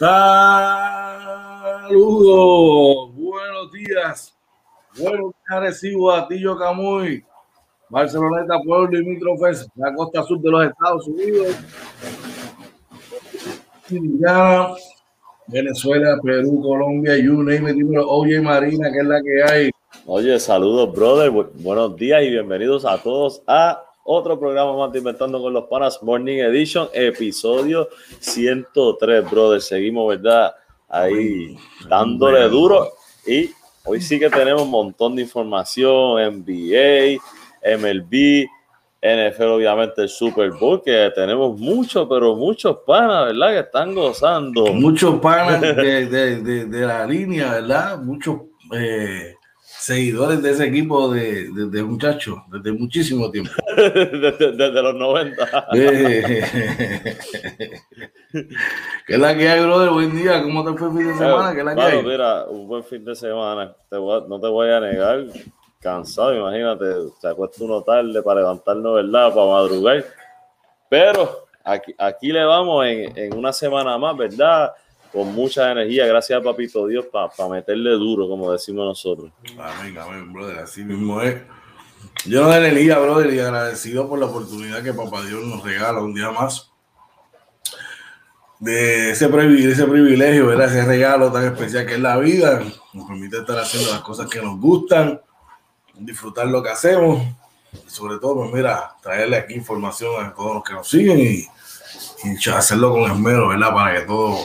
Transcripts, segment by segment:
Saludos, buenos días, buenos días, recibo a Tillo Camuy, Barceloneta, pueblo limítrofes, la costa sur de los Estados Unidos, Venezuela, Perú, Colombia, you name it, Oye Marina, que es la que hay. Oye, saludos, brother, buenos días y bienvenidos a todos a otro programa más de Inventando con los Panas Morning Edition, episodio 103, brother. Seguimos, ¿verdad? Ahí dándole duro. Y hoy sí que tenemos un montón de información, NBA, MLB, NFL, obviamente el Super Bowl, que tenemos muchos, pero muchos panas, ¿verdad? Que están gozando. Muchos panas de, de, de, la línea, ¿verdad? Muchos eh, seguidores de ese equipo de, de, muchachos desde muchísimo tiempo. desde, los 90. ¿Qué es la que hay, brother? Buen día. ¿Cómo te fue el fin de semana? ¿Qué es la que hay? Mira, un buen fin de semana. no te voy a negar. Cansado, imagínate. Se acuesta uno tarde para levantarnos, ¿verdad? Para madrugar. Pero aquí, aquí le vamos en, en una semana más, ¿verdad? Con mucha energía, gracias a Papito Dios, para meterle duro, como decimos nosotros. Amén, amén, brother, así mismo es. Yo no de energía, brother, y agradecido por la oportunidad que Papá Dios nos regala un día más. De ese, privilegio, ese privilegio, ¿verdad? regalo tan especial que es la vida, nos permite estar haciendo las cosas que nos gustan, disfrutar lo que hacemos, y sobre todo, pues mira, traerle aquí información a todos los que nos siguen y, y hacerlo con esmero, ¿verdad? Para que todo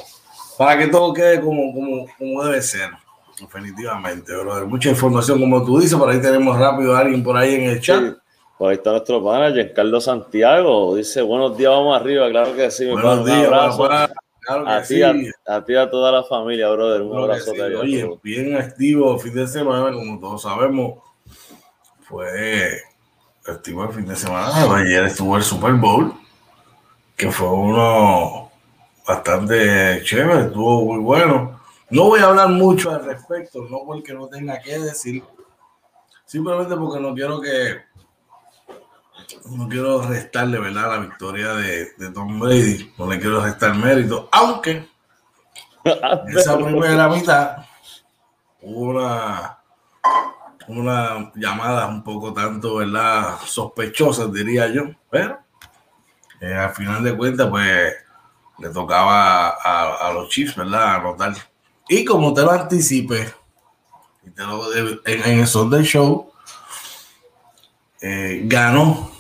para que todo quede como, como, como debe ser. Definitivamente, brother. Mucha información, como tú dices, por ahí tenemos rápido a alguien por ahí en el chat. Por ahí está nuestro manager, Carlos Santiago. Dice, buenos días, vamos arriba. Claro que sí, Buenos días, un abrazo. Claro que a, sí. a, ti y a toda la familia, brother. Un abrazo. Sí. Oye, bien activo fin de semana, como todos sabemos. Fue activo el fin de semana. Ayer estuvo el Super Bowl, que fue uno bastante chévere, estuvo muy bueno. No voy a hablar mucho al respecto, no porque no tenga que decir, simplemente porque no quiero que no quiero restarle verdad la victoria de, de Tom Brady, no le quiero restar mérito, aunque esa primera mitad hubo una una llamada un poco tanto, ¿verdad? Sospechosas, diría yo, pero eh, al final de cuentas, pues le tocaba a, los Chiefs, ¿verdad? Anotar. Y como te lo anticipé, en, el Sunday Show, eh, ganó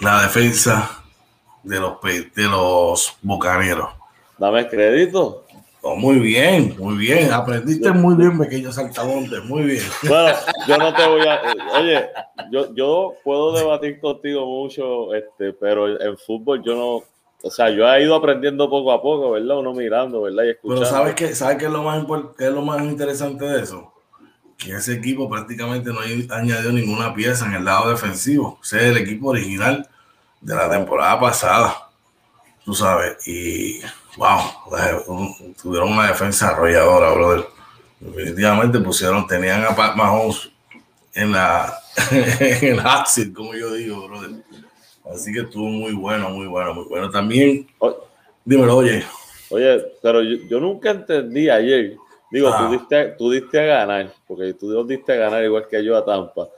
la defensa de los, de los bucaneros. Dame crédito. Oh, muy bien, muy bien. Aprendiste muy bien, pequeño saltamonte, muy bien. Bueno, yo no te voy a. Oye, yo, yo puedo debatir contigo mucho, este, pero en fútbol yo no o sea, yo he ido aprendiendo poco a poco, ¿verdad? Uno mirando, ¿verdad? Y escuchando. Pero ¿sabes qué, ¿sabes qué es, lo más qué es lo más interesante de eso? Que ese equipo prácticamente no ha añadido ninguna pieza en el lado defensivo. O sea, el equipo original de la temporada pasada. Tú sabes. Y, wow, tuvieron una defensa arrolladora, brother. Definitivamente pusieron, tenían a Pat Mahomes en la en el hot como yo digo, brother Así que estuvo muy bueno, muy bueno, muy bueno. También, dímelo, oye. Oye, pero yo, nunca entendí ayer. Digo, tú, ah. diste, tú diste a ganar, porque tú diste a ganar igual que yo a Tampa.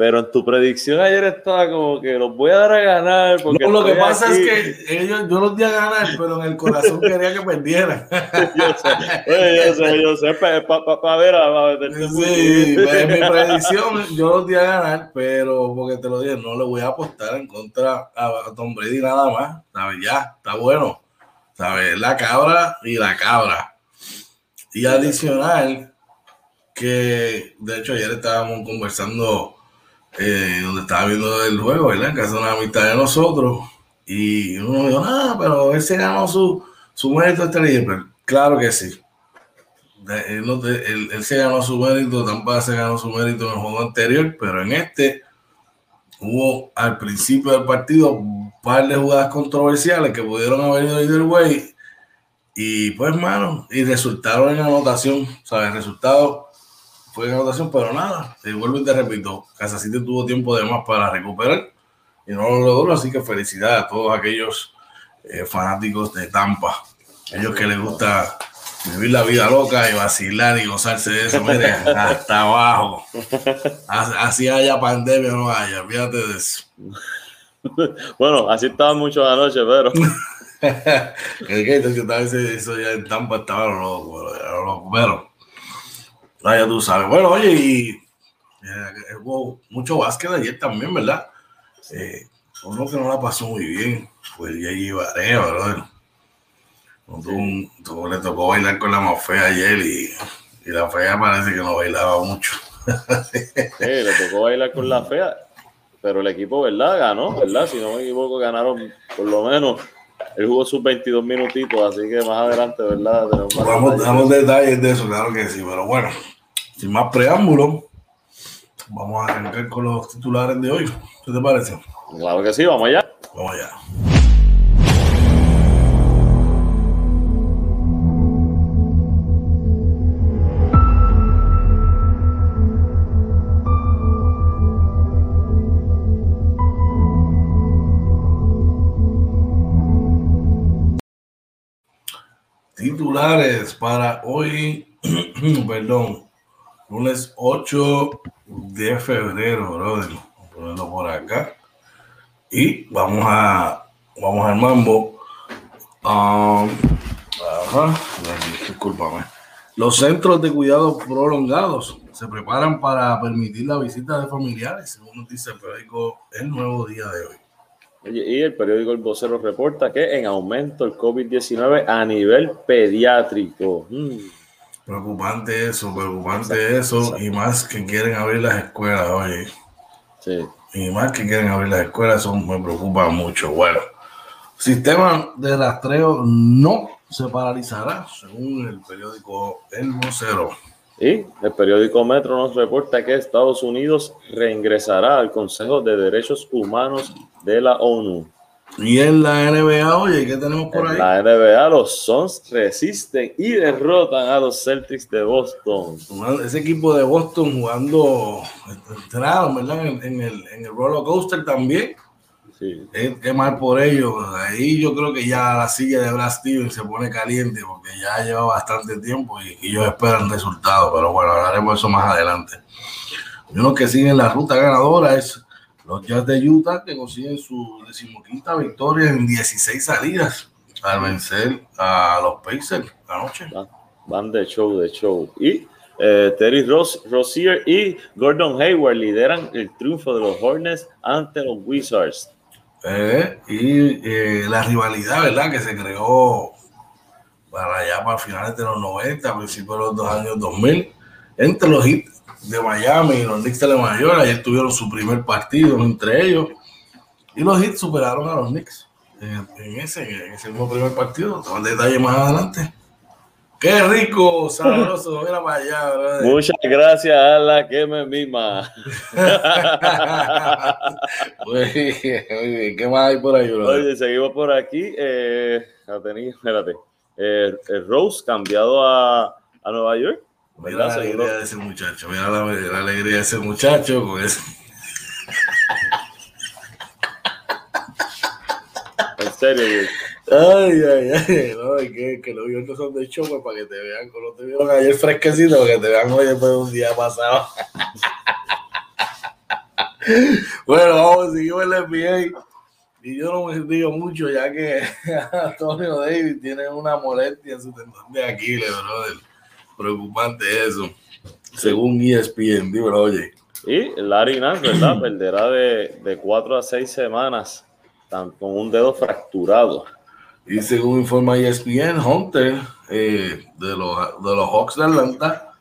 Pero en tu predicción ayer estaba como que los voy a dar a ganar. Porque no, lo que pasa es que ellos, yo los di a ganar, pero en el corazón quería que perdieran. yo sé, yo sé, yo sé, para pa, pa, ver a Sí, en mi predicción yo los di a ganar, pero porque te lo dije, no le voy a apostar en contra a, Tom Brady nada más. ¿Sabes? Ya, está bueno. ¿Sabes? La cabra y la cabra. Y adicional, que de hecho ayer estábamos conversando eh, donde estaba viendo el juego, ¿verdad? Que hace una mitad de nosotros. Y uno dijo, ah, pero él se ganó su, su mérito este claro que sí. Él, se ganó su mérito, tampoco se ganó su mérito en el juego anterior, pero en este hubo al principio del partido un par de jugadas controversiales que pudieron haber ido either way. Y pues, hermano, y resultaron en anotación, ¿sabes? El resultado fue en anotación, pero nada, te vuelvo y te repito, Kansas City tuvo tiempo de más para recuperar y no lo logró, así que felicidades a todos aquellos eh, fanáticos de Tampa, ellos que les gusta vivir la vida loca y vacilar y gozarse de eso, mire, hasta abajo. Así haya pandemia o no haya, fíjate de eso. Bueno, así estaba mucho anoche, pero. el que eso ya en Tampa estaba loco, loco, pero. ya tú sabes. Bueno, oye, y eh, hubo mucho básquet ayer también, ¿verdad? Eh, uno que no la pasó muy bien fue el Yayi Barea, ¿verdad? le tocó bailar con la más fea ayer y, y, la fea parece que no bailaba mucho. sí, le tocó bailar con la fea, pero el equipo, ¿verdad? Ganó, ¿verdad? Si no me equivoco, ganaron por lo menos. Él jugó sus 22 minutitos, así que más adelante, ¿verdad? Vamos, damos detalles de eso, claro que sí, pero bueno, sin más preámbulos, vamos a arrancar con los titulares de hoy. ¿Qué te parece? Claro que sí, vamos allá. Vamos allá. Titulares para hoy, perdón, lunes 8 de febrero, brother. Vamos a ponerlo por acá. Y vamos a, vamos al mambo. Um, ajá. Los centros de cuidado prolongados se preparan para permitir la visita de familiares, según nos dice el periódico El Nuevo Día de hoy. Y el periódico El Vocero reporta que en aumento el COVID-19 a nivel pediátrico. Mm. Preocupante eso, preocupante eso, y más que quieren abrir las escuelas, oye. Sí. Y más que quieren abrir las escuelas, eso me preocupa mucho. Bueno, sistema de rastreo no se paralizará, según el periódico El Vocero. Y el periódico Metro nos reporta que Estados Unidos reingresará al Consejo de Derechos Humanos de la ONU. Y en la NBA, oye, ¿qué tenemos por ahí? En la NBA, los Suns resisten y derrotan a los Celtics de Boston. Ese equipo de Boston jugando entrado, ¿verdad? En, el, en el roller coaster también. Sí. Es, mal por ellos. Ahí yo creo que ya la silla de Brad Stevens se pone caliente porque ya lleva bastante tiempo y, ellos esperan resultados. Pero bueno, hablaremos de eso más adelante. Uno que siguen la ruta ganadora es los Jazz de Utah que consiguen su decimoquinta victoria en 16 salidas al vencer a los Pacers anoche. Van de show, de show. Y eh, Terry Ross, Rozier y Gordon Hayward lideran el triunfo de los Hornets ante los Wizards. Eh, y eh, la rivalidad, ¿verdad? Que se creó para allá, para finales de los 90, principios de los dos años 2000, entre los hits de Miami y los Knicks de Nueva York. Ayer tuvieron su primer partido entre ellos. Y los Hits superaron a los Knicks en, ese, en ese mismo primer partido. Todo el detalle más adelante. Qué rico, sabroso, mira para allá, Muchas gracias a la que me mima. ¿qué más hay por ahí, Oye, seguimos por aquí. Eh, espérate. Eh, el Rose cambiado a, a Nueva York. Mira la alegría de ese muchacho, mira la, alegría de ese muchacho con ese. En serio, Ay, ay, ay. No, que, que los videos son de show pues, para que te vean como te vieron ayer fresquecito, para que te vean hoy después de un día pasado. bueno, vamos, seguimos el NBA. Y yo no me digo mucho, ya que Antonio David tiene una molestia en su tendón de Aquiles, brother preocupante eso, según ESPN, dímelo, oye. Y Larry Nance, ¿verdad? Perderá de, de cuatro a seis semanas con un dedo fracturado. Y según informa ESPN, Hunter eh, de, los, de los Hawks de Atlanta,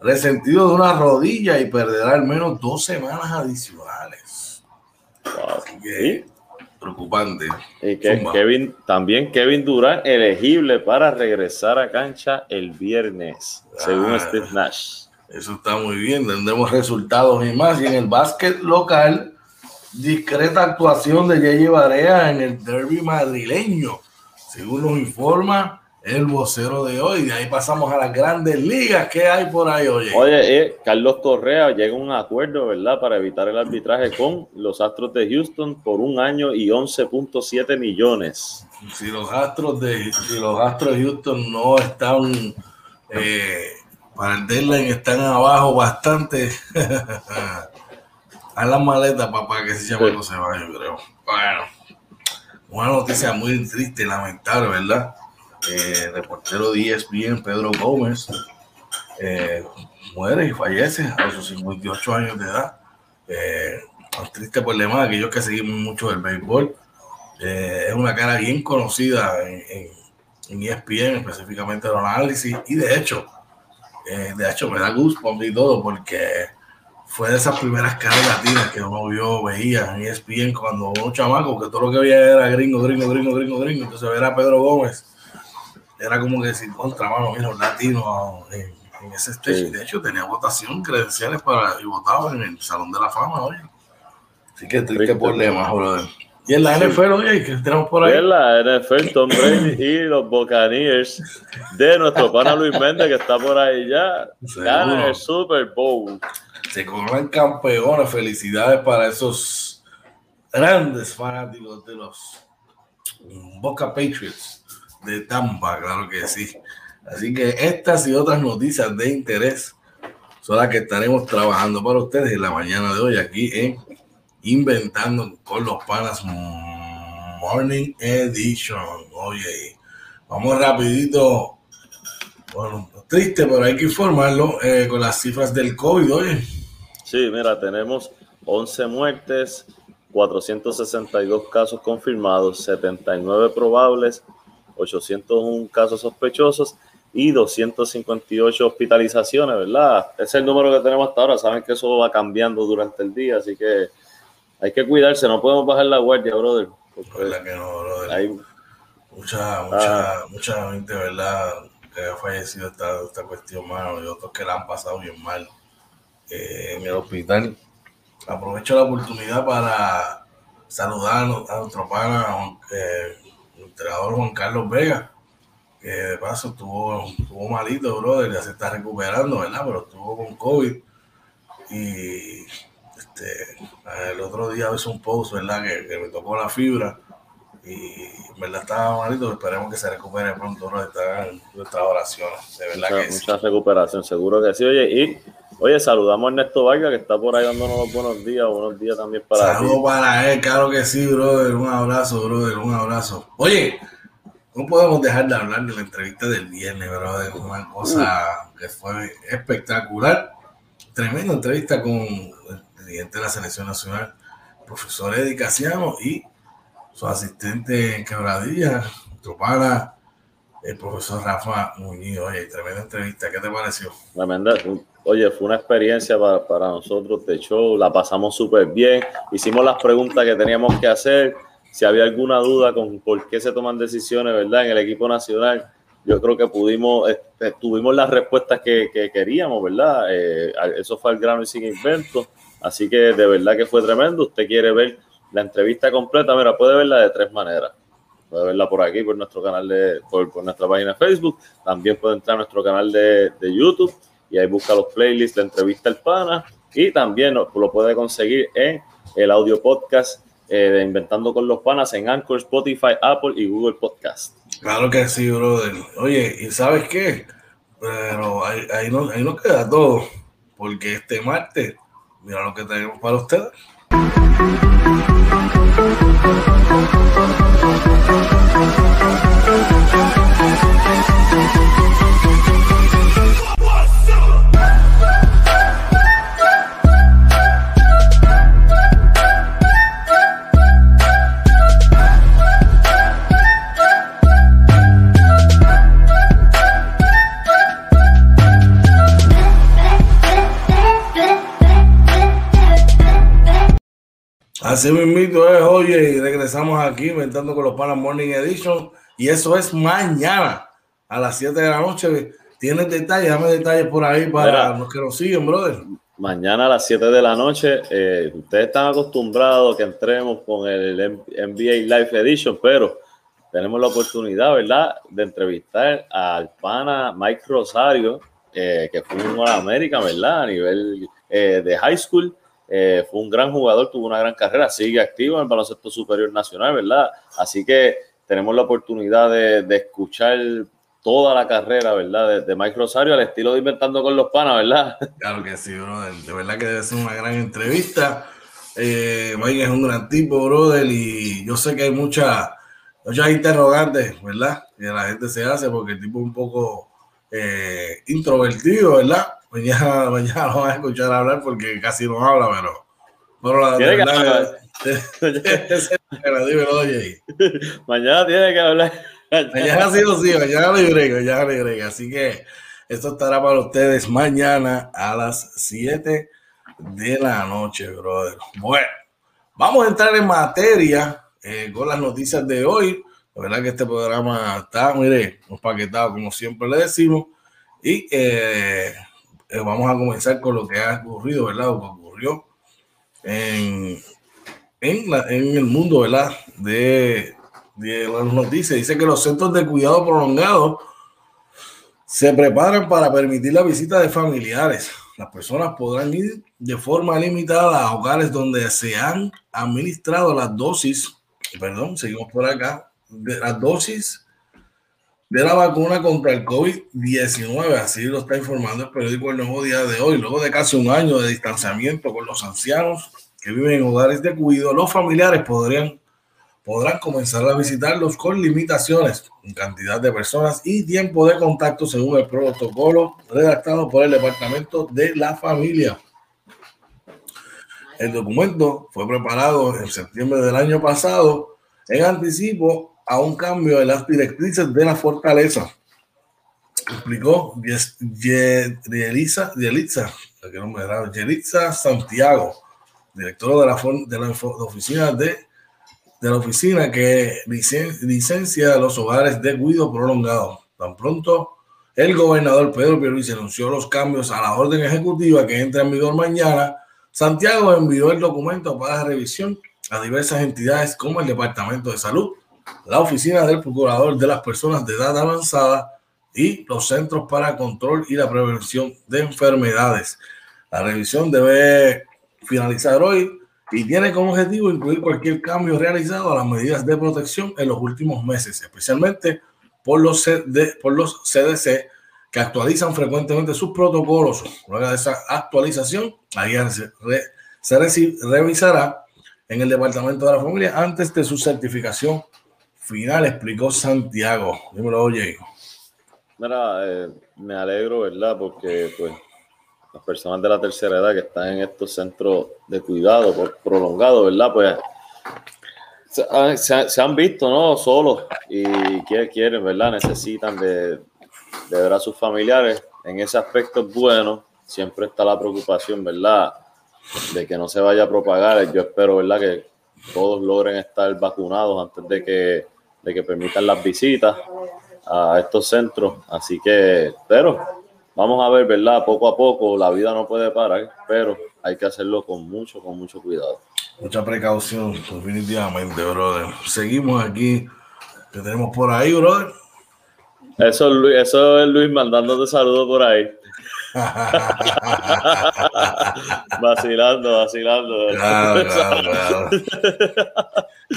resentido de una rodilla y perderá al menos dos semanas adicionales. Wow preocupante. Y que Kevin, también Kevin Durant elegible para regresar a cancha el viernes, según ah, Steve Nash. Eso está muy bien, tendremos resultados y más. Y en el básquet local, discreta actuación de Yeye Barea en el derby madrileño. Según nos informa el vocero de hoy. De ahí pasamos a las grandes ligas. ¿Qué hay por ahí, oye? Oye, eh, Carlos Correa llega a un acuerdo, ¿verdad? Para evitar el arbitraje con los Astros de Houston por un año y 11.7 millones. Si los Astros de, si los Astros de Houston no están eh, para el deadline, están abajo bastante. a las maletas, papá, que se llama no se vaya, yo creo. Bueno, una noticia muy triste y lamentable, ¿verdad? eh, reportero de ESPN, Pedro Gómez, eh, muere y fallece a sus 58 años de edad. Eh, triste problema de aquellos que seguimos mucho el béisbol. Eh, es una cara bien conocida en, en, ESPN, específicamente en el análisis, y de hecho, eh, de hecho me da gusto y todo, porque fue de esas primeras caras latinas que uno vio, veía en ESPN cuando un chamaco que todo lo que veía era gringo, gringo, gringo, gringo, gringo, entonces ver a Pedro Gómez era como que decir contra mano, mira, un latino en, en ese stage. Sí. De hecho, tenía votación, credenciales para y votaba en el Salón de la Fama, oye. Así que triste problema, brother. Y en la sí. NFL, oye, que tenemos por ahí. En la NFL, Tom Brady y los Buccaneers de nuestro pana Luis Méndez, que está por ahí ya, ganan el Super Bowl. Se coronan campeones. Felicidades para esos grandes fanáticos de los Boca Patriots de Tampa, claro que sí. Así que estas y otras noticias de interés son las que estaremos trabajando para ustedes en la mañana de hoy aquí en Inventando con los Panas Morning Edition. Oye, vamos rapidito. Bueno, triste, pero hay que informarlo eh, con las cifras del COVID, oye. Sí, mira, tenemos 11 muertes, 462 casos confirmados, 79 probables 801 casos sospechosos y 258 hospitalizaciones, ¿verdad? Ese es el número que tenemos hasta ahora. Saben que eso va cambiando durante el día, así que hay que cuidarse, no podemos bajar la guardia, brother. que no, brother? Hay mucha, mucha, ah. mucha gente, ¿verdad? Que ha fallecido esta, esta cuestión, mano, y otros que la han pasado bien mal eh, en el hospital. Aprovecho la oportunidad para saludar a nuestro pana, eh, el entrenador Juan Carlos Vega, que de paso estuvo, estuvo malito, brother, ya se está recuperando, ¿verdad? Pero estuvo con COVID. Y este, el otro día hice un post, ¿verdad? Que, que, me tocó la fibra. Y en verdad estaba malito, esperemos que se recupere pronto, nuestras oraciones, de verdad mucha, que mucha sí. recuperación, seguro que sí. Oye, y Oye, saludamos a Ernesto Vargas, que está por ahí dándonos los buenos días. Buenos días también para Saludos para él, claro que sí, brother. Un abrazo, brother, un abrazo. Oye, no podemos dejar de hablar de la entrevista del viernes, brother. Una cosa uh. que fue espectacular. Tremenda entrevista con el presidente de la Selección Nacional, profesor Eddie Casiano, y su asistente en Quebradilla, nuestro pana, el profesor Rafa Muñiz. Oye, tremenda entrevista. ¿Qué te pareció? Tremenda. Oye, fue una experiencia para, para nosotros de show, la pasamos súper bien, hicimos las preguntas que teníamos que hacer, si había alguna duda con por qué se toman decisiones, ¿verdad? En el equipo nacional, yo creo que pudimos, este, tuvimos las respuestas que, que queríamos, ¿verdad? Eh, eso fue el grano y sin invento, así que de verdad que fue tremendo. Usted quiere ver la entrevista completa, mira, puede verla de tres maneras. Puede verla por aquí, por nuestro canal de, por, nuestra página de Facebook, también puede entrar a nuestro canal de, de YouTube y ahí busca los playlists, la entrevista al pana y también lo, puede conseguir en el audio podcast eh, de Inventando con los Panas en Anchor, Spotify, Apple y Google Podcast. Claro que sí, brother. Oye, ¿y sabes qué? Pero ahí, no, ahí no queda todo, porque este martes, mira lo que tenemos para ustedes. Thank you. Así mismo es, oye, y regresamos aquí inventando con los Panas Morning Edition. Y eso es mañana a las 7 de la noche. Tienes detalles, dame detalles por ahí para Mira, los que nos siguen, brother. Mañana a las 7 de la noche, eh, ustedes están acostumbrados que entremos con el NBA Live Edition, pero tenemos la oportunidad, ¿verdad?, de entrevistar al pana Mike Rosario, eh, que fue un América, ¿verdad?, a nivel eh, de high school. Eh, fue un gran jugador, tuvo una gran carrera, sigue activo en el baloncesto superior nacional, ¿verdad? Así que tenemos la oportunidad de, de escuchar toda la carrera, ¿verdad? De, Mike Rosario al estilo de Inventando con los Panas, ¿verdad? Claro que sí, brother. De verdad que debe ser una gran entrevista. Eh, Mike es un gran tipo, brother, y yo sé que hay muchas muchas interrogantes, ¿verdad? Que la gente se hace porque el tipo es un poco eh, introvertido, ¿verdad? Mañana, mañana lo van a escuchar hablar porque casi no habla, pero... pero la, verdad, Mañana tiene que hablar. Mañana sí o sí, mañana lo agrego, mañana lo agrego. Así que esto estará para ustedes mañana a las 7 de la noche, brother. Bueno, vamos a entrar en materia eh, con las noticias de hoy. La verdad que este programa está, mire, paquetado como siempre le decimos. Y eh, eh, vamos a comenzar con lo que ha ocurrido, ¿verdad? Lo que ocurrió en, en, en el mundo, ¿verdad? De de las noticias, dice que los centros de cuidado prolongado se preparan para permitir la visita de familiares. Las personas podrán ir de forma limitada a hogares donde se han administrado las dosis, perdón, seguimos por acá, de las dosis de la vacuna contra el COVID-19. Así lo está informando el periódico El Nuevo Día de hoy. Luego de casi un año de distanciamiento con los ancianos que viven en hogares de cuidado, los familiares podrían podrán comenzar a visitarlos con limitaciones en cantidad de personas y tiempo de contacto según el protocolo redactado por el Departamento de la Familia. El documento fue preparado en septiembre del año pasado en anticipo a un cambio de las directrices de la fortaleza. Explicó Yelitza, Yelitza, Santiago, directora de la, de la oficina de de la oficina que licencia los hogares de cuidado prolongado. Tan pronto el gobernador Pedro Pierluisi anunció los cambios a la orden ejecutiva que entra en vigor mañana, Santiago envió el documento para revisión a diversas entidades como el Departamento de Salud, la Oficina del Procurador de las Personas de Edad Avanzada y los Centros para Control y la Prevención de Enfermedades. La revisión debe finalizar hoy y tiene como objetivo incluir cualquier cambio realizado a las medidas de protección en los últimos meses, especialmente por los, por los CDC que actualizan frecuentemente sus protocolos. Luego de esa actualización, se, se revisará en el Departamento de la Familia antes de su certificación final, explicó Santiago. Dímelo, oye. Mira, eh, me alegro, ¿verdad? Porque pues las personas de la tercera edad que están en estos centros de cuidado prolongado, ¿verdad? Pues se, han visto, ¿no? Solos y quieren, ¿verdad? Necesitan de, ver a sus familiares. En ese aspecto bueno. Siempre está la preocupación, ¿verdad? De que no se vaya a propagar. Yo espero, ¿verdad? Que todos logren estar vacunados antes de que, de que permitan las visitas a estos centros. Así que, pero vamos a ver, ¿verdad? Poco a poco, la vida no puede parar, pero hay que hacerlo con mucho, con mucho cuidado. Mucha precaución, definitivamente, brother. Seguimos aquí. ¿Qué tenemos por ahí, brother? Eso es Luis, eso es Luis mandándote saludos por ahí. vacilando, vacilando. Claro, claro,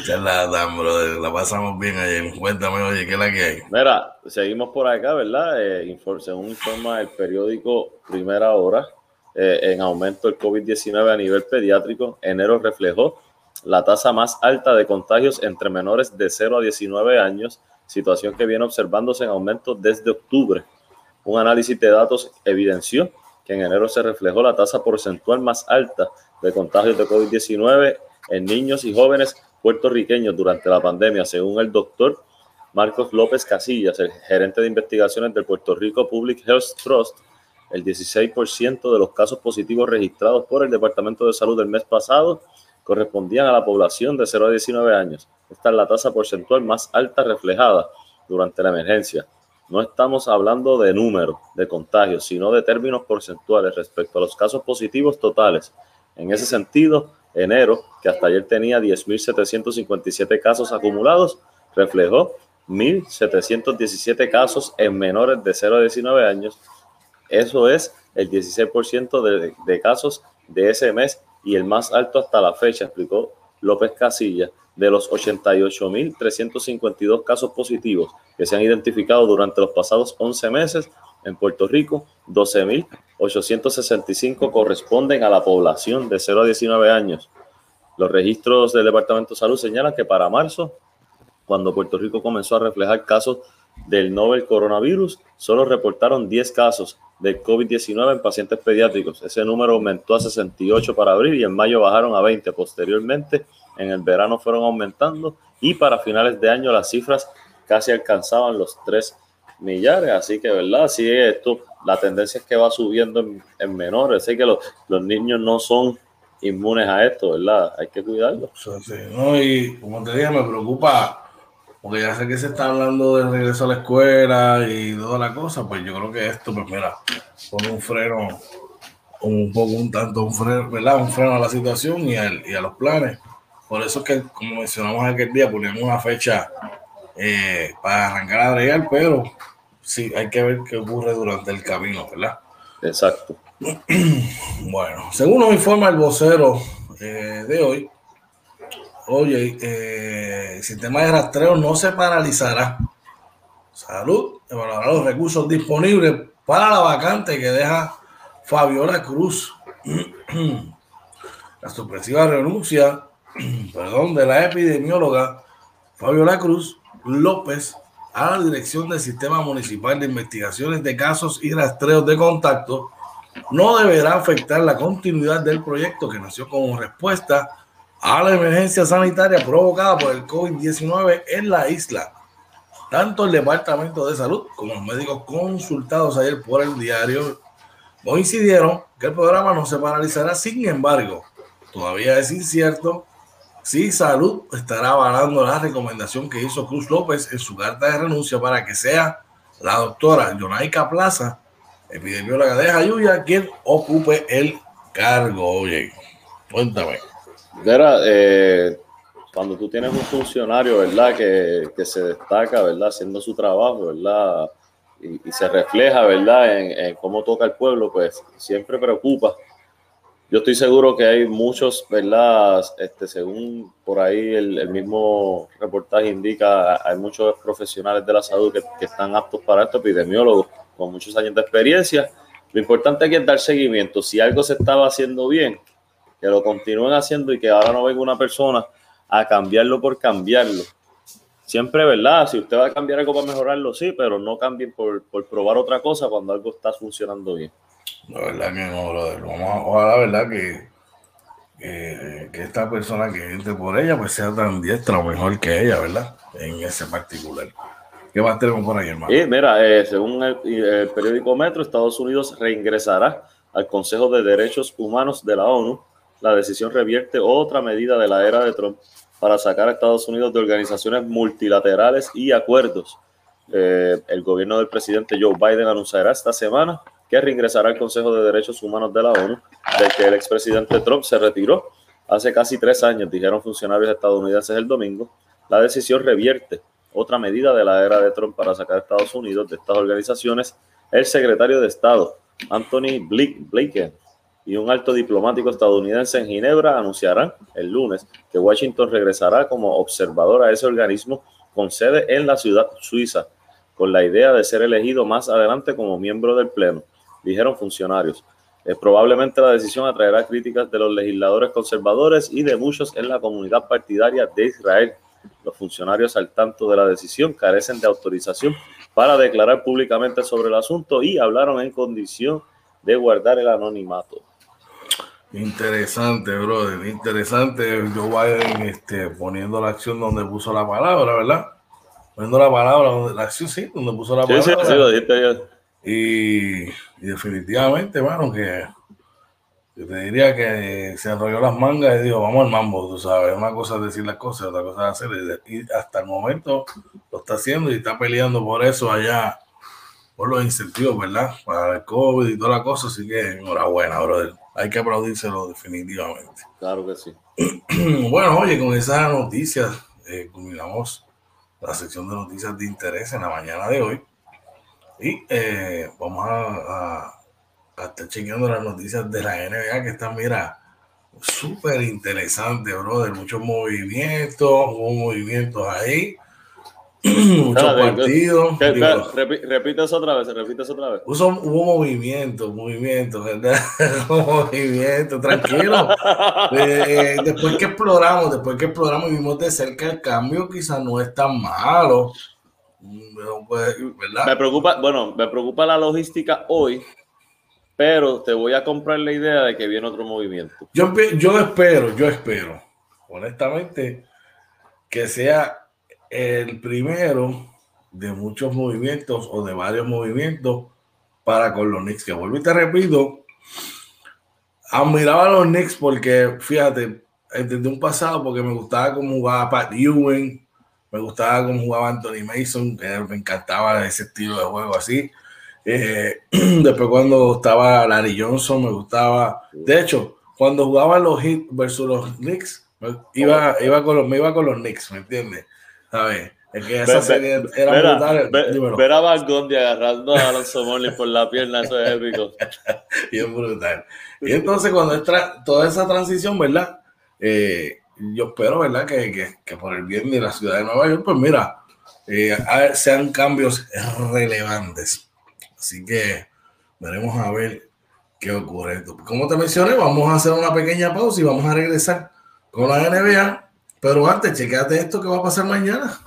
claro. la pasamos bien ayer. Cuéntame, oye, ¿qué es la que hay? Mira, seguimos por acá, ¿verdad? Eh, según informa el periódico Primera Hora, eh, en aumento el COVID-19 a nivel pediátrico, enero reflejó la tasa más alta de contagios entre menores de 0 a 19 años, situación que viene observándose en aumento desde octubre. Un análisis de datos evidenció que en enero se reflejó la tasa porcentual más alta de contagios de COVID-19 en niños y jóvenes puertorriqueños durante la pandemia, según el doctor Marcos López Casillas, el gerente de investigaciones del Puerto Rico Public Health Trust. El 16% de los casos positivos registrados por el Departamento de Salud del mes pasado correspondían a la población de 0 a 19 años. Esta es la tasa porcentual más alta reflejada durante la emergencia. No estamos hablando de números de contagios, sino de términos porcentuales respecto a los casos positivos totales. En ese sentido, enero, que hasta ayer tenía 10.757 casos acumulados, reflejó 1.717 casos en menores de 0 a 19 años. Eso es el 16% de, de casos de ese mes y el más alto hasta la fecha, explicó López Casilla. De los 88.352 casos positivos que se han identificado durante los pasados 11 meses en Puerto Rico, 12.865 corresponden a la población de 0 a 19 años. Los registros del Departamento de Salud señalan que para marzo, cuando Puerto Rico comenzó a reflejar casos del novel coronavirus, solo reportaron 10 casos de COVID-19 en pacientes pediátricos. Ese número aumentó a 68 para abril y en mayo bajaron a 20. Posteriormente, en el verano fueron aumentando y para finales de año las cifras casi alcanzaban los 3 millares. Así que, ¿verdad? Sí, esto, la tendencia es que va subiendo en, menores. Así que los, niños no son inmunes a esto, ¿verdad? Hay que cuidarlos. No, y como te dije, me preocupa porque ya sé que se está hablando del regreso a la escuela y toda la cosa, pues yo creo que esto, pues mira, pone un freno, un poco, un tanto, un freno, ¿verdad? Un freno a la situación y, y a los planes. Por eso es que, como mencionamos aquel día, poníamos una fecha eh, para arrancar a bregar, pero sí, hay que ver qué ocurre durante el camino, ¿verdad? Exacto. Bueno, según nos informa el vocero eh, de hoy, Oye, eh, el sistema de rastreo no se paralizará. Salud evaluará los recursos disponibles para la vacante que deja Fabiola Cruz. la sorpresiva renuncia, perdón, de la epidemióloga Fabiola Cruz López a la dirección del Sistema Municipal de Investigaciones de Casos y Rastreos de Contacto no deberá afectar la continuidad del proyecto que nació como respuesta a la emergencia sanitaria provocada por el COVID-19 en la isla. Tanto el Departamento de Salud como los médicos consultados ayer por el diario coincidieron que el programa no se paralizará. Sin embargo, todavía es incierto si Salud estará avalando la recomendación que hizo Cruz López en su carta de renuncia para que sea la doctora Yonaika Plaza, epidemióloga de Jayuya, quien ocupe el cargo. Oye, cuéntame. Mira, eh, cuando tú tienes un funcionario, ¿verdad? Que, que, se destaca, ¿verdad? Haciendo su trabajo, ¿verdad? Y, se refleja, ¿verdad? En, cómo toca el pueblo, pues siempre preocupa. Yo estoy seguro que hay muchos, ¿verdad? Este, según por ahí el, el mismo reportaje indica, hay muchos profesionales de la salud que, que están aptos para esto, epidemiólogos con muchos años de experiencia. Lo importante aquí es dar seguimiento. Si algo se estaba haciendo bien, que lo continúen haciendo y que ahora no venga una persona a cambiarlo por cambiarlo. Siempre, ¿verdad? Si usted va a cambiar algo para mejorarlo, sí, pero no cambien por, por probar otra cosa cuando algo está funcionando bien. La verdad que no, brother. Vamos a, ojalá, verdad, que, que, que, esta persona que entre por ella pues sea tan diestra o mejor que ella, ¿verdad? En ese particular. ¿Qué más tenemos por ahí, hermano? Y mira, eh, según el, el periódico Metro, Estados Unidos reingresará al Consejo de Derechos Humanos de la ONU la decisión revierte otra medida de la era de Trump para sacar a Estados Unidos de organizaciones multilaterales y acuerdos. Eh, el gobierno del presidente Joe Biden anunciará esta semana que reingresará al Consejo de Derechos Humanos de la ONU, del que el expresidente Trump se retiró hace casi tres años, dijeron funcionarios estadounidenses el domingo. La decisión revierte otra medida de la era de Trump para sacar a Estados Unidos de estas organizaciones. El secretario de Estado, Anthony Blinken, y un alto diplomático estadounidense en Ginebra anunciarán el lunes que Washington regresará como observador a ese organismo con sede en la ciudad suiza, con la idea de ser elegido más adelante como miembro del Pleno, dijeron funcionarios. Eh, probablemente la decisión atraerá críticas de los legisladores conservadores y de muchos en la comunidad partidaria de Israel. Los funcionarios al tanto de la decisión carecen de autorización para declarar públicamente sobre el asunto y hablaron en condición de guardar el anonimato. Interesante, brother. Interesante Joe Biden este, poniendo la acción donde puso la palabra, ¿verdad? Poniendo la palabra, donde, la acción sí, donde puso la palabra. Sí, sí, sí, y, y, definitivamente, bueno, que yo te diría que se enrolló las mangas y dijo, vamos al mambo, tú sabes. Una cosa es decir las cosas, otra cosa es hacer. Y hasta el momento lo está haciendo y está peleando por eso allá, por los incentivos, ¿verdad? Para el COVID y toda la cosa. Así que enhorabuena, brother hay que aplaudírselo definitivamente. Claro que sí. bueno, oye, con esa noticia eh, culminamos la sección de noticias de interés en la mañana de hoy. Y eh, vamos a, a, estar chequeando las noticias de la NBA que están, mira, súper interesante, brother. Muchos movimientos, hubo movimientos ahí. Muchos partidos. repite eso otra vez, repite eso otra vez. hubo movimiento, movimiento, ¿verdad? movimiento, tranquilo. Eh, después que exploramos, después que exploramos y vimos de cerca el cambio, quizás no es tan malo. Pues, ¿verdad? Me preocupa, bueno, me preocupa la logística hoy, pero te voy a comprar la idea de que viene otro movimiento. Yo, yo espero, yo espero, honestamente, que sea el primero de muchos movimientos o de varios movimientos para con los Knicks. Que vuelvo y te repito, admiraba a los Knicks porque, fíjate, desde un pasado, porque me gustaba cómo jugaba Pat Ewing, me gustaba cómo jugaba Anthony Mason, que me encantaba ese estilo de juego así. Eh, después cuando estaba Larry Johnson, me gustaba. De hecho, cuando jugaban los Heat versus los Knicks, iba, iba con los, me iba con los Knicks, ¿me entiendes? ¿Sabes? Es que esa serie era brutal. Ver, a Van Gondi agarrando a Alonso Morley por la pierna, eso es épico. y es brutal. Y entonces, cuando entra toda esa transición, ¿verdad? Eh, yo espero, ¿verdad? Que, que, que, por el bien de la ciudad de Nueva York, pues mira, eh, sean cambios relevantes. Así que veremos a ver qué ocurre. Como te mencioné, vamos a hacer una pequeña pausa y vamos a regresar con la NBA pero antes, chequeate esto que va a pasar mañana.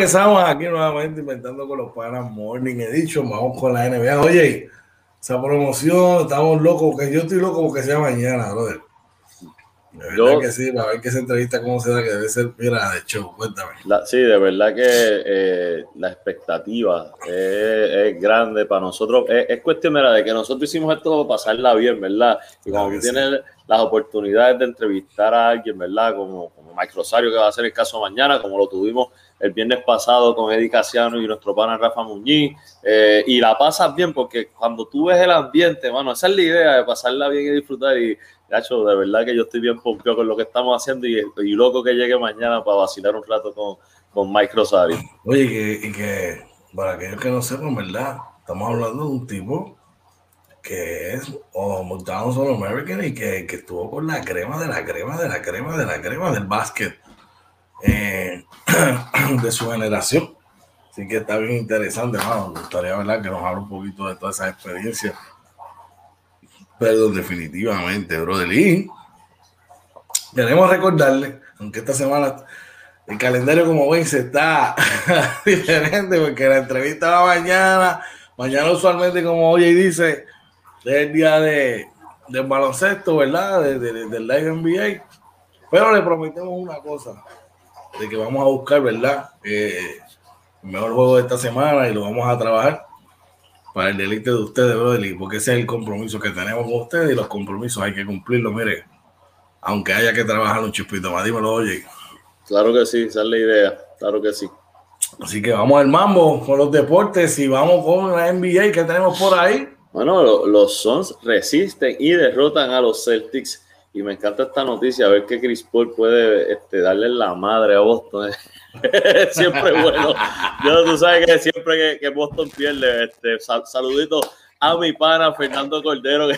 Empezamos aquí nuevamente inventando con los panas Morning Edition. Vamos con la NBA. Oye, esa promoción, estamos locos, que yo estoy loco porque sea mañana, brother. De verdad que sí, para ver que esa entrevista cómo se da, que debe ser, mira, de show, cuéntame. sí, de verdad que eh, la expectativa es, grande para nosotros. Es, cuestión, mira, de que nosotros hicimos esto para pasarla bien, ¿verdad? Y cuando tú tienes las oportunidades de entrevistar a alguien, ¿verdad? Como, como Mike Rosario, que va a ser el caso mañana, como lo tuvimos el viernes pasado con Eddie Casiano y nuestro pana Rafa Muñiz, eh, y la pasas bien porque cuando tú ves el ambiente, mano, esa es la idea de pasarla bien y disfrutar y, hecho, de verdad que yo estoy bien pompeado con lo que estamos haciendo y, y, loco que llegue mañana para vacilar un rato con, con Mike Rosario. Oye, que, y que para aquellos que no sepan, ¿verdad? Estamos hablando de un tipo que es o McDonald's All American y que, que estuvo con la crema de la crema de la crema de la crema del básquet eh, de su generación. Así que está bien interesante, Me gustaría ¿verdad? que nos hable un poquito de todas esas experiencias. Pero definitivamente, brother Lee, queremos recordarle, aunque esta semana el calendario, como ven, se está diferente porque la entrevista va mañana. Mañana, usualmente, como hoy dice, es el día de, del baloncesto, ¿verdad? De, del Live NBA. Pero le prometemos una cosa de que vamos a buscar, ¿verdad? Eh, el mejor juego de esta semana y lo vamos a trabajar para el delito de ustedes, brother, porque ese es el compromiso que tenemos con ustedes y los compromisos hay que cumplirlos, mire, aunque haya que trabajar un chispito más, dímelo, oye. Claro que sí, esa es la idea, claro que sí. Así que vamos al mambo con los deportes y vamos con la NBA que tenemos por ahí. Bueno, los Suns resisten y derrotan a los Celtics y me encanta esta noticia, a ver que Chris Paul puede este, darle la madre a Boston. siempre bueno. Yo, tú sabes que siempre que, Boston pierde, este, saludito a mi pana Fernando Cordero,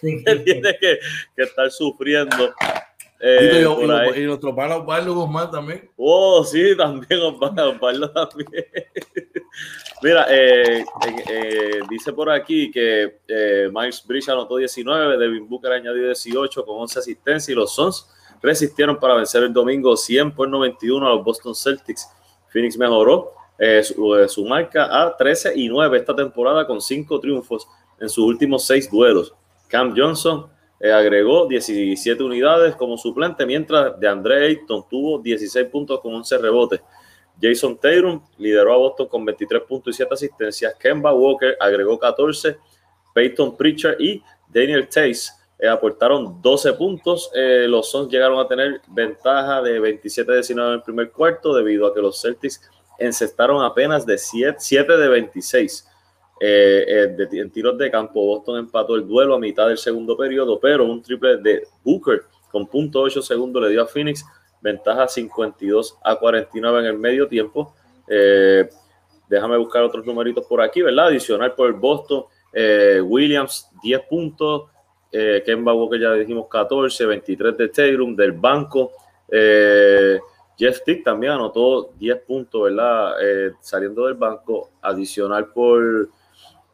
que, tiene que, estar sufriendo. Eh, y, nuestro pana Osvaldo Guzmán también. Oh, sí, también Osvaldo, también. Mira, eh, eh, dice por aquí que Miles Bridge anotó 19, Devin Booker añadió 18 con 11 asistencias y los Suns resistieron para vencer el domingo 100 por 91 a los Boston Celtics. Phoenix mejoró su, su, marca a 13 y 9 esta temporada con 5 triunfos en sus últimos 6 duelos. Cam Johnson eh, agregó 17 unidades como suplente, mientras de Andre Ayton tuvo 16 puntos con 11 rebotes. Jason Tatum lideró a Boston con 23 puntos y 7 asistencias. Kemba Walker agregó 14. Peyton Pritchard y Daniel Tace eh, aportaron 12 puntos. Eh, los Suns llegaron a tener ventaja de 27-19 en el primer cuarto debido a que los Celtics encestaron apenas de 7, 7 de 26. Eh, eh, en tiros de campo, Boston empató el duelo a mitad del segundo periodo, pero un triple de Booker con .8 segundos le dio a Phoenix ventaja 52 a 49 en el medio tiempo. Eh, déjame buscar otros numeritos por aquí, ¿verdad? Adicional por el Boston, Williams 10 puntos, Kemba Walker ya dijimos 14, 23 de Tatum del banco. Jeff Tick también anotó 10 puntos, ¿verdad? saliendo del banco, adicional por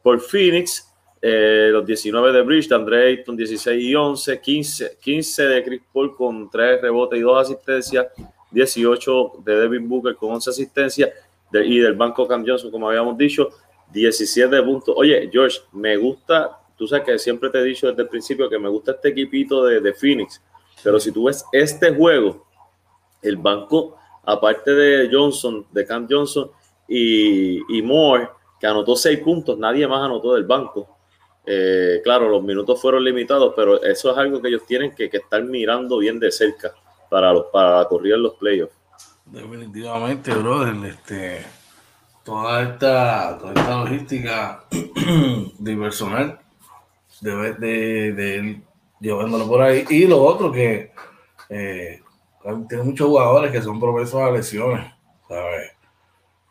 por Phoenix, eh, los 19 de Bridge, de Andre Ayton 16 y 11, 15, 15 de Chris Paul con 3 rebotes y 2 asistencias, 18 de Devin Booker con 11 asistencias y del banco Cam Johnson, como habíamos dicho, 17 puntos. Oye, George, me gusta, tú sabes que siempre te he dicho desde el principio que me gusta este equipito de, Phoenix, pero si tú ves este juego, el banco, aparte de Johnson, de Cam Johnson y, y Moore, que anotó seis puntos, nadie más anotó del banco. Eh, claro, los minutos fueron limitados, pero eso es algo que ellos tienen que, estar mirando bien de cerca para, los, para correr los playoffs. Definitivamente, brother. Este, toda, esta, toda esta logística de personal de, de, de, llevándolo por ahí. Y lo otro que eh, tiene muchos jugadores que son propensos a lesiones, ¿sabes?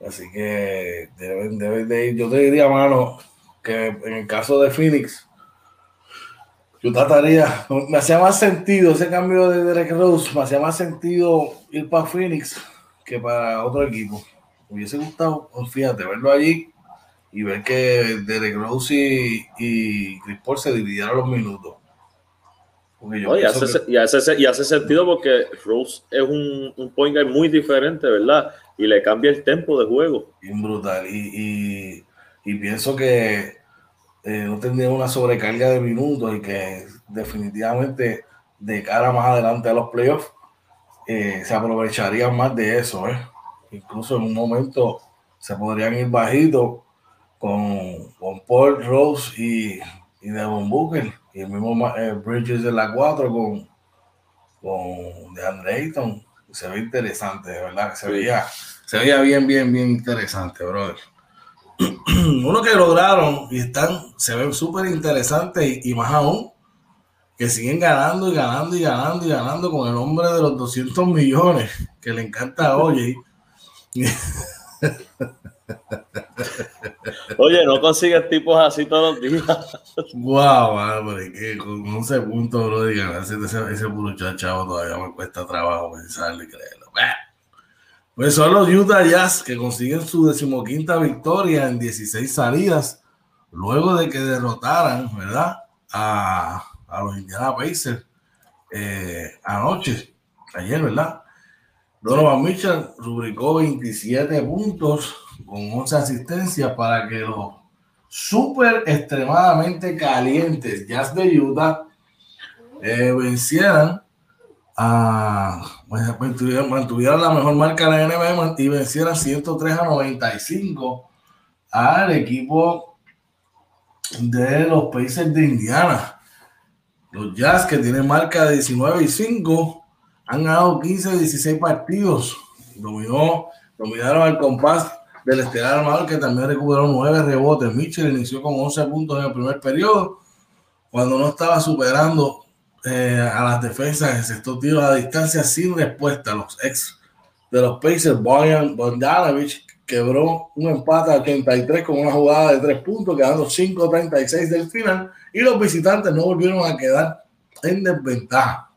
Así que deben, de ir. Yo te diría, mano, que en el caso de Phoenix, yo trataría, me hacía más sentido ese cambio de Derek Rose, me hacía más sentido ir para Phoenix que para otro equipo. Me hubiese gustado, pues, fíjate, verlo allí y ver que Derek Rose y, y Chris Paul se dividieron los minutos. Y, hace, y, hace, sentido porque Rose es un, un point guard muy diferente, ¿verdad? y le cambia el tempo de juego. Bien brutal. Y, pienso que eh, no tendría una sobrecarga de minutos y que definitivamente de cara más adelante a los playoffs eh, se aprovecharían más de eso. ¿eh? Incluso en un momento se podrían ir bajitos con, con Paul Rose y, y Devon Booker y el mismo Bridges de la 4 con, con DeAndre Ayton se ve interesante, de verdad, se veía, se veía bien, bien, bien interesante, brother. Uno que lograron y están, se ven súper interesantes y, más aún, que siguen ganando y ganando y ganando y ganando con el hombre de los 200 millones, que le encanta a Oye. Oye, no consigues tipos así todos los días. Wow, que con 11 puntos, bro, ganarse ese, ese puro chavo todavía me cuesta trabajo pensarle y creerlo. Pues son los Utah Jazz que consiguen su decimoquinta victoria en 16 salidas, luego de que derrotaran, ¿verdad? A, a los Indiana Pacers eh, anoche, ayer, ¿verdad? Donovan Mitchell rubricó 27 puntos con 11 asistencias para que los súper extremadamente calientes Jazz de Utah eh, vencieran a mantuvieran, la mejor marca de la NBA y vencieran 103 a 95 al equipo de los Pacers de Indiana. Los Jazz que tienen marca de 19 y 5 han ganado 15 de 16 partidos. Dominó, dominaron al compás del estelar armador que también recuperó nueve rebotes. Mitchell inició con 11 puntos en el primer periodo, cuando no estaba superando eh, a las defensas en sexto tiro a distancia sin respuesta. Los ex de los Pacers, Boyan Bogdanovich, quebró un empate a 83 con una jugada de tres puntos, quedando 5-36 del final, y los visitantes no volvieron a quedar en desventaja.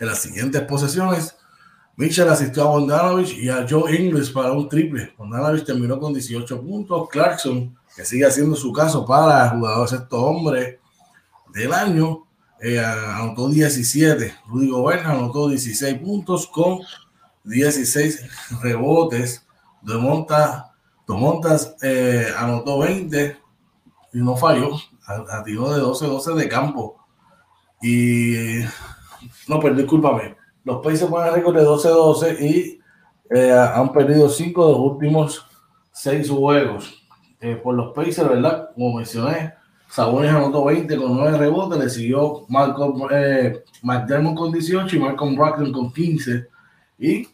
En las siguientes posesiones, Mitchell asistió a Bogdanovich y a Joe Ingles para un triple. Bogdanovich terminó con 18 puntos. Clarkson, que sigue haciendo su caso para jugador sexto hombre del año, eh, anotó 17. Rudy Gobert anotó 16 puntos con 16 rebotes. De Monta, eh, anotó 20 y no falló. Tiró de 12-12 de campo. Y no, perdón, discúlpame. Los Pacers ponen récord de 12-12 y eh, han perdido 5 de los últimos 6 juegos. Eh, por los Pacers, ¿verdad? Como mencioné, Sabonis anotó 20 con 9 rebotes, le siguió Malcolm eh, McDermott con 18 y Malcolm Brogdon con 15. Y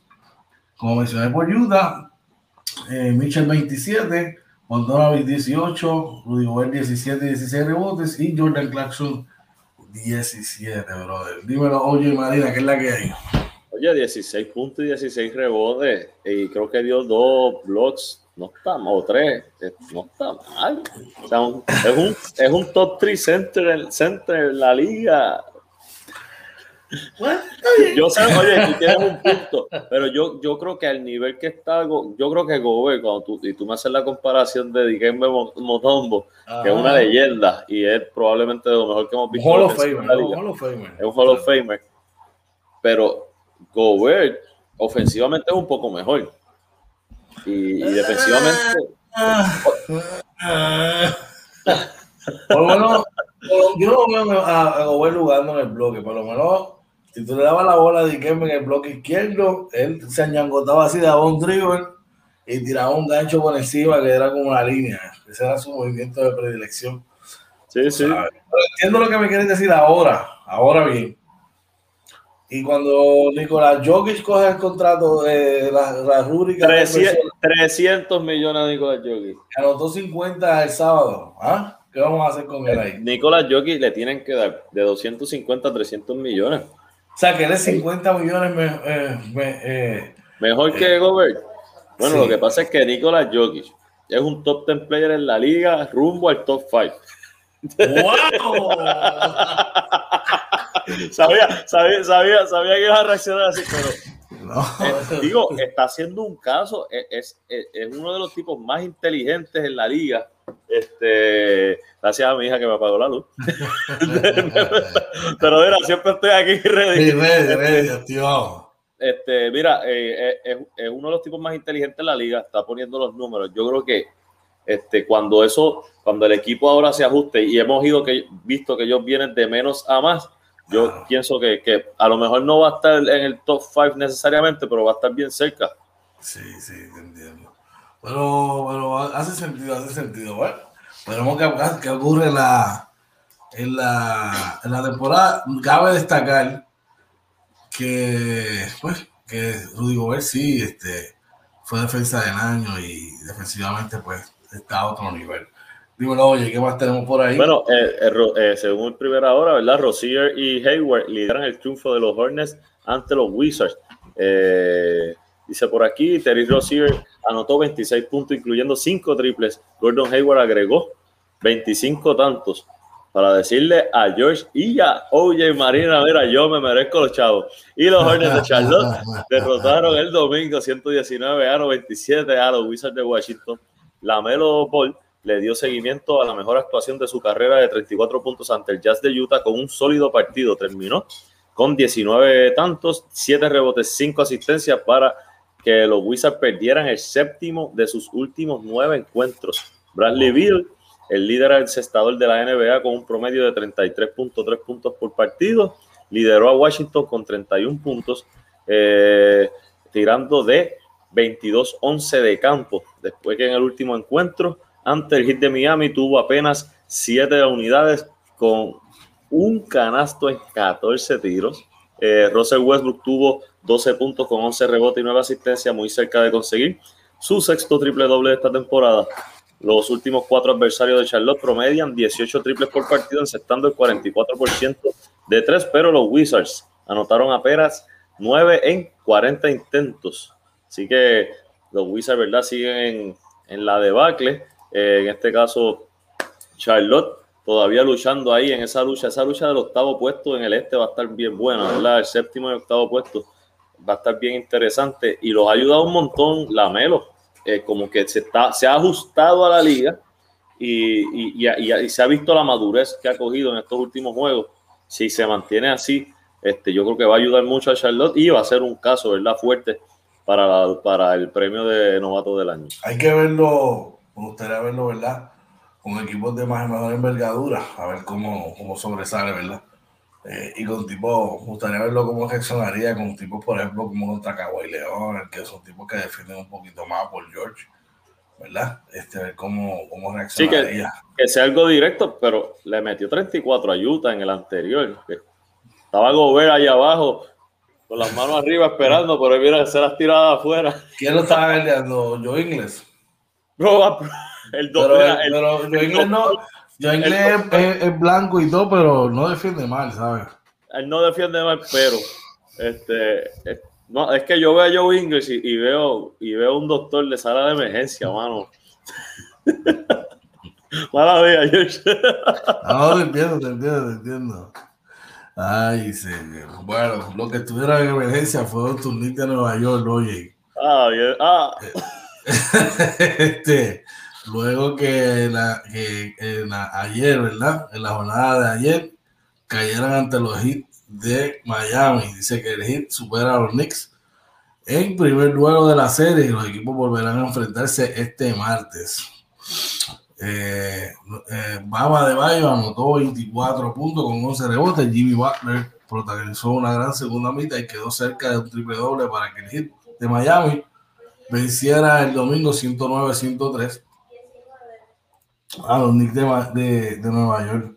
como mencioné por Utah, eh, Mitchell 27, Mondonovic 18, Rudy Gobert 17 y 16 rebotes y Jordan Clarkson 17, brother. Dímelo, oye, Marina, ¿qué es la que hay? Oye, 16 puntos y 16 rebotes. Y creo que dio dos blocks. No está mal, o tres. No está mal. O sea, es, un, es un top 3 center, center en la liga. Yo sé, oye, tú tienes un punto, pero yo, yo creo que al nivel que está, yo creo que Gobe, cuando tú, y tú me haces la comparación de Dikembe Motombo, que es una leyenda y es probablemente de lo mejor que hemos visto. Hall of Famer, Es un Hall of Famer. Pero Gobert ofensivamente es un poco mejor. Y, defensivamente. por lo menos, yo no veo a, a Gobert jugando en el bloque, por lo menos si tú le dabas la bola de Dikembe en el bloque izquierdo, él se añangotaba así, daba un dribble y tiraba un gancho por encima que era como una línea. Ese era su movimiento de predilección. Sí, sí. entiendo lo que me quieren decir ahora, ahora bien. Y cuando Nicolás Jokic coge el contrato de la, la rúbrica... 300, 300 millones de Nicolás Jokic. Anotó 50 el sábado. ¿Ah? ¿Qué vamos a hacer con él ahí? Nicolás Jokic le tienen que dar de 250 a 300 millones. O sea, que eres 50 millones eh, eh, mejor que Gobert. Bueno, lo que pasa es que Nicolás Jokic es un top 10 player en la liga rumbo al top 5. ¡Wow! sabía, sabía, sabía, sabía que iba a reaccionar así, pero no. Eh, digo, está haciendo un caso, es, es, es, uno de los tipos más inteligentes en la liga este, gracias a mi hija que me apagó la luz. Pero mira, siempre estoy aquí ready. Este, mira, eh, eh, es, uno de los tipos más inteligentes de la liga, está poniendo los números. Yo creo que este, cuando eso, cuando el equipo ahora se ajuste y hemos ido que, visto que ellos vienen de menos a más, yo pienso que, que, a lo mejor no va a estar en el top 5 necesariamente, pero va a estar bien cerca. Sí, sí, entiendo. Pero, pero hace sentido, hace sentido. Bueno, veremos qué, qué ocurre la, en, la, en la temporada. Cabe destacar que, pues, que Rudy Gobert sí este, fue defensa del año y defensivamente pues está a otro nivel. Dímelo, oye, ¿qué más tenemos por ahí? Bueno, eh, eh, eh según primera hora, ¿verdad? Rosier y Hayward lideran el triunfo de los Hornets ante los Wizards. Eh, Dice por aquí, Terry Rozier anotó 26 puntos, incluyendo 5 triples. Gordon Hayward agregó 25 tantos. Para decirle a George y a OJ Marina, mira, yo me merezco los chavos. Y los Hornets de Charlotte derrotaron el domingo 119 a 97 a los Wizards de Washington. La Melo Ball le dio seguimiento a la mejor actuación de su carrera de 34 puntos ante el Jazz de Utah con un sólido partido. Terminó con 19 tantos, 7 rebotes, 5 asistencias para que los Wizards perdieran el séptimo de sus últimos nueve encuentros. Bradley Beal, el líder encestador de la NBA con un promedio de 33.3 puntos por partido, lideró a Washington con 31 puntos, eh, tirando de 22-11 de campo, después que en el último encuentro ante el hit de Miami tuvo apenas 7 unidades con un canasto en 14 tiros. Eh, Russell Westbrook tuvo 12 puntos con 11 rebotes y 9 asistencias, muy cerca de conseguir su sexto triple doble de esta temporada. Los últimos cuatro adversarios de Charlotte promedian 18 triples por partido, encestando el 44% de tres, pero los Wizards anotaron apenas 9 en 40 intentos. Así que los Wizards, ¿verdad? Siguen en, la debacle. Eh, en este caso, Charlotte todavía luchando ahí en esa lucha. Esa lucha del octavo puesto en el este va a estar bien buena, ¿verdad? El séptimo y octavo puesto va a estar bien interesante y los ha ayudado un montón la Melo, eh, como que se, está, se ha ajustado a la liga y, y, se ha visto la madurez que ha cogido en estos últimos juegos. Si se mantiene así, este, yo creo que va a ayudar mucho a Charlotte y va a ser un caso, ¿verdad? Fuerte para, para el premio de novato del año. Hay que verlo, me gustaría verlo, ¿verdad? Con equipos de más mejor envergadura, a ver cómo, cómo sobresale, ¿verdad? Eh, y con tipos, gustaría verlo cómo reaccionaría con tipos, por ejemplo, como contra Kawhi León, que son tipos que defienden un poquito más por George, ¿verdad? Este, ver cómo, cómo reaccionaría. Sí, que, sea algo directo, pero le metió 34 a Utah en el anterior. Estaba Gobert ahí abajo, con las manos arriba esperando, pero mira, se las tiraba afuera. ¿Quién lo estaba peleando? ¿Yo Inglés? No, el doble. Pero, yo Inglés no. Yo inglés es, blanco y todo, pero no defiende mal, ¿sabes? Él no defiende mal, pero este, es, no, es que yo veo a Joe English y, veo y veo un doctor de sala de emergencia, mano. Mala vida, George. no, te entiendo, te entiendo, te entiendo. Ay, señor. Bueno, lo que tuviera en emergencia fue un turnito de Nueva York, oye. Ah, bien. Ah. este, Luego que, la, que ayer, ¿verdad? En la jornada de ayer, cayeron ante los Heat de Miami. Dice que el Heat supera a los Knicks en primer duelo de la serie y los equipos volverán a enfrentarse este martes. Eh, eh, Baba de Bayo anotó 24 puntos con 11 rebotes. Jimmy Butler protagonizó una gran segunda mitad y quedó cerca de un triple doble para que el Heat de Miami venciera el domingo 109-103 a los Knicks de, de, Nueva York.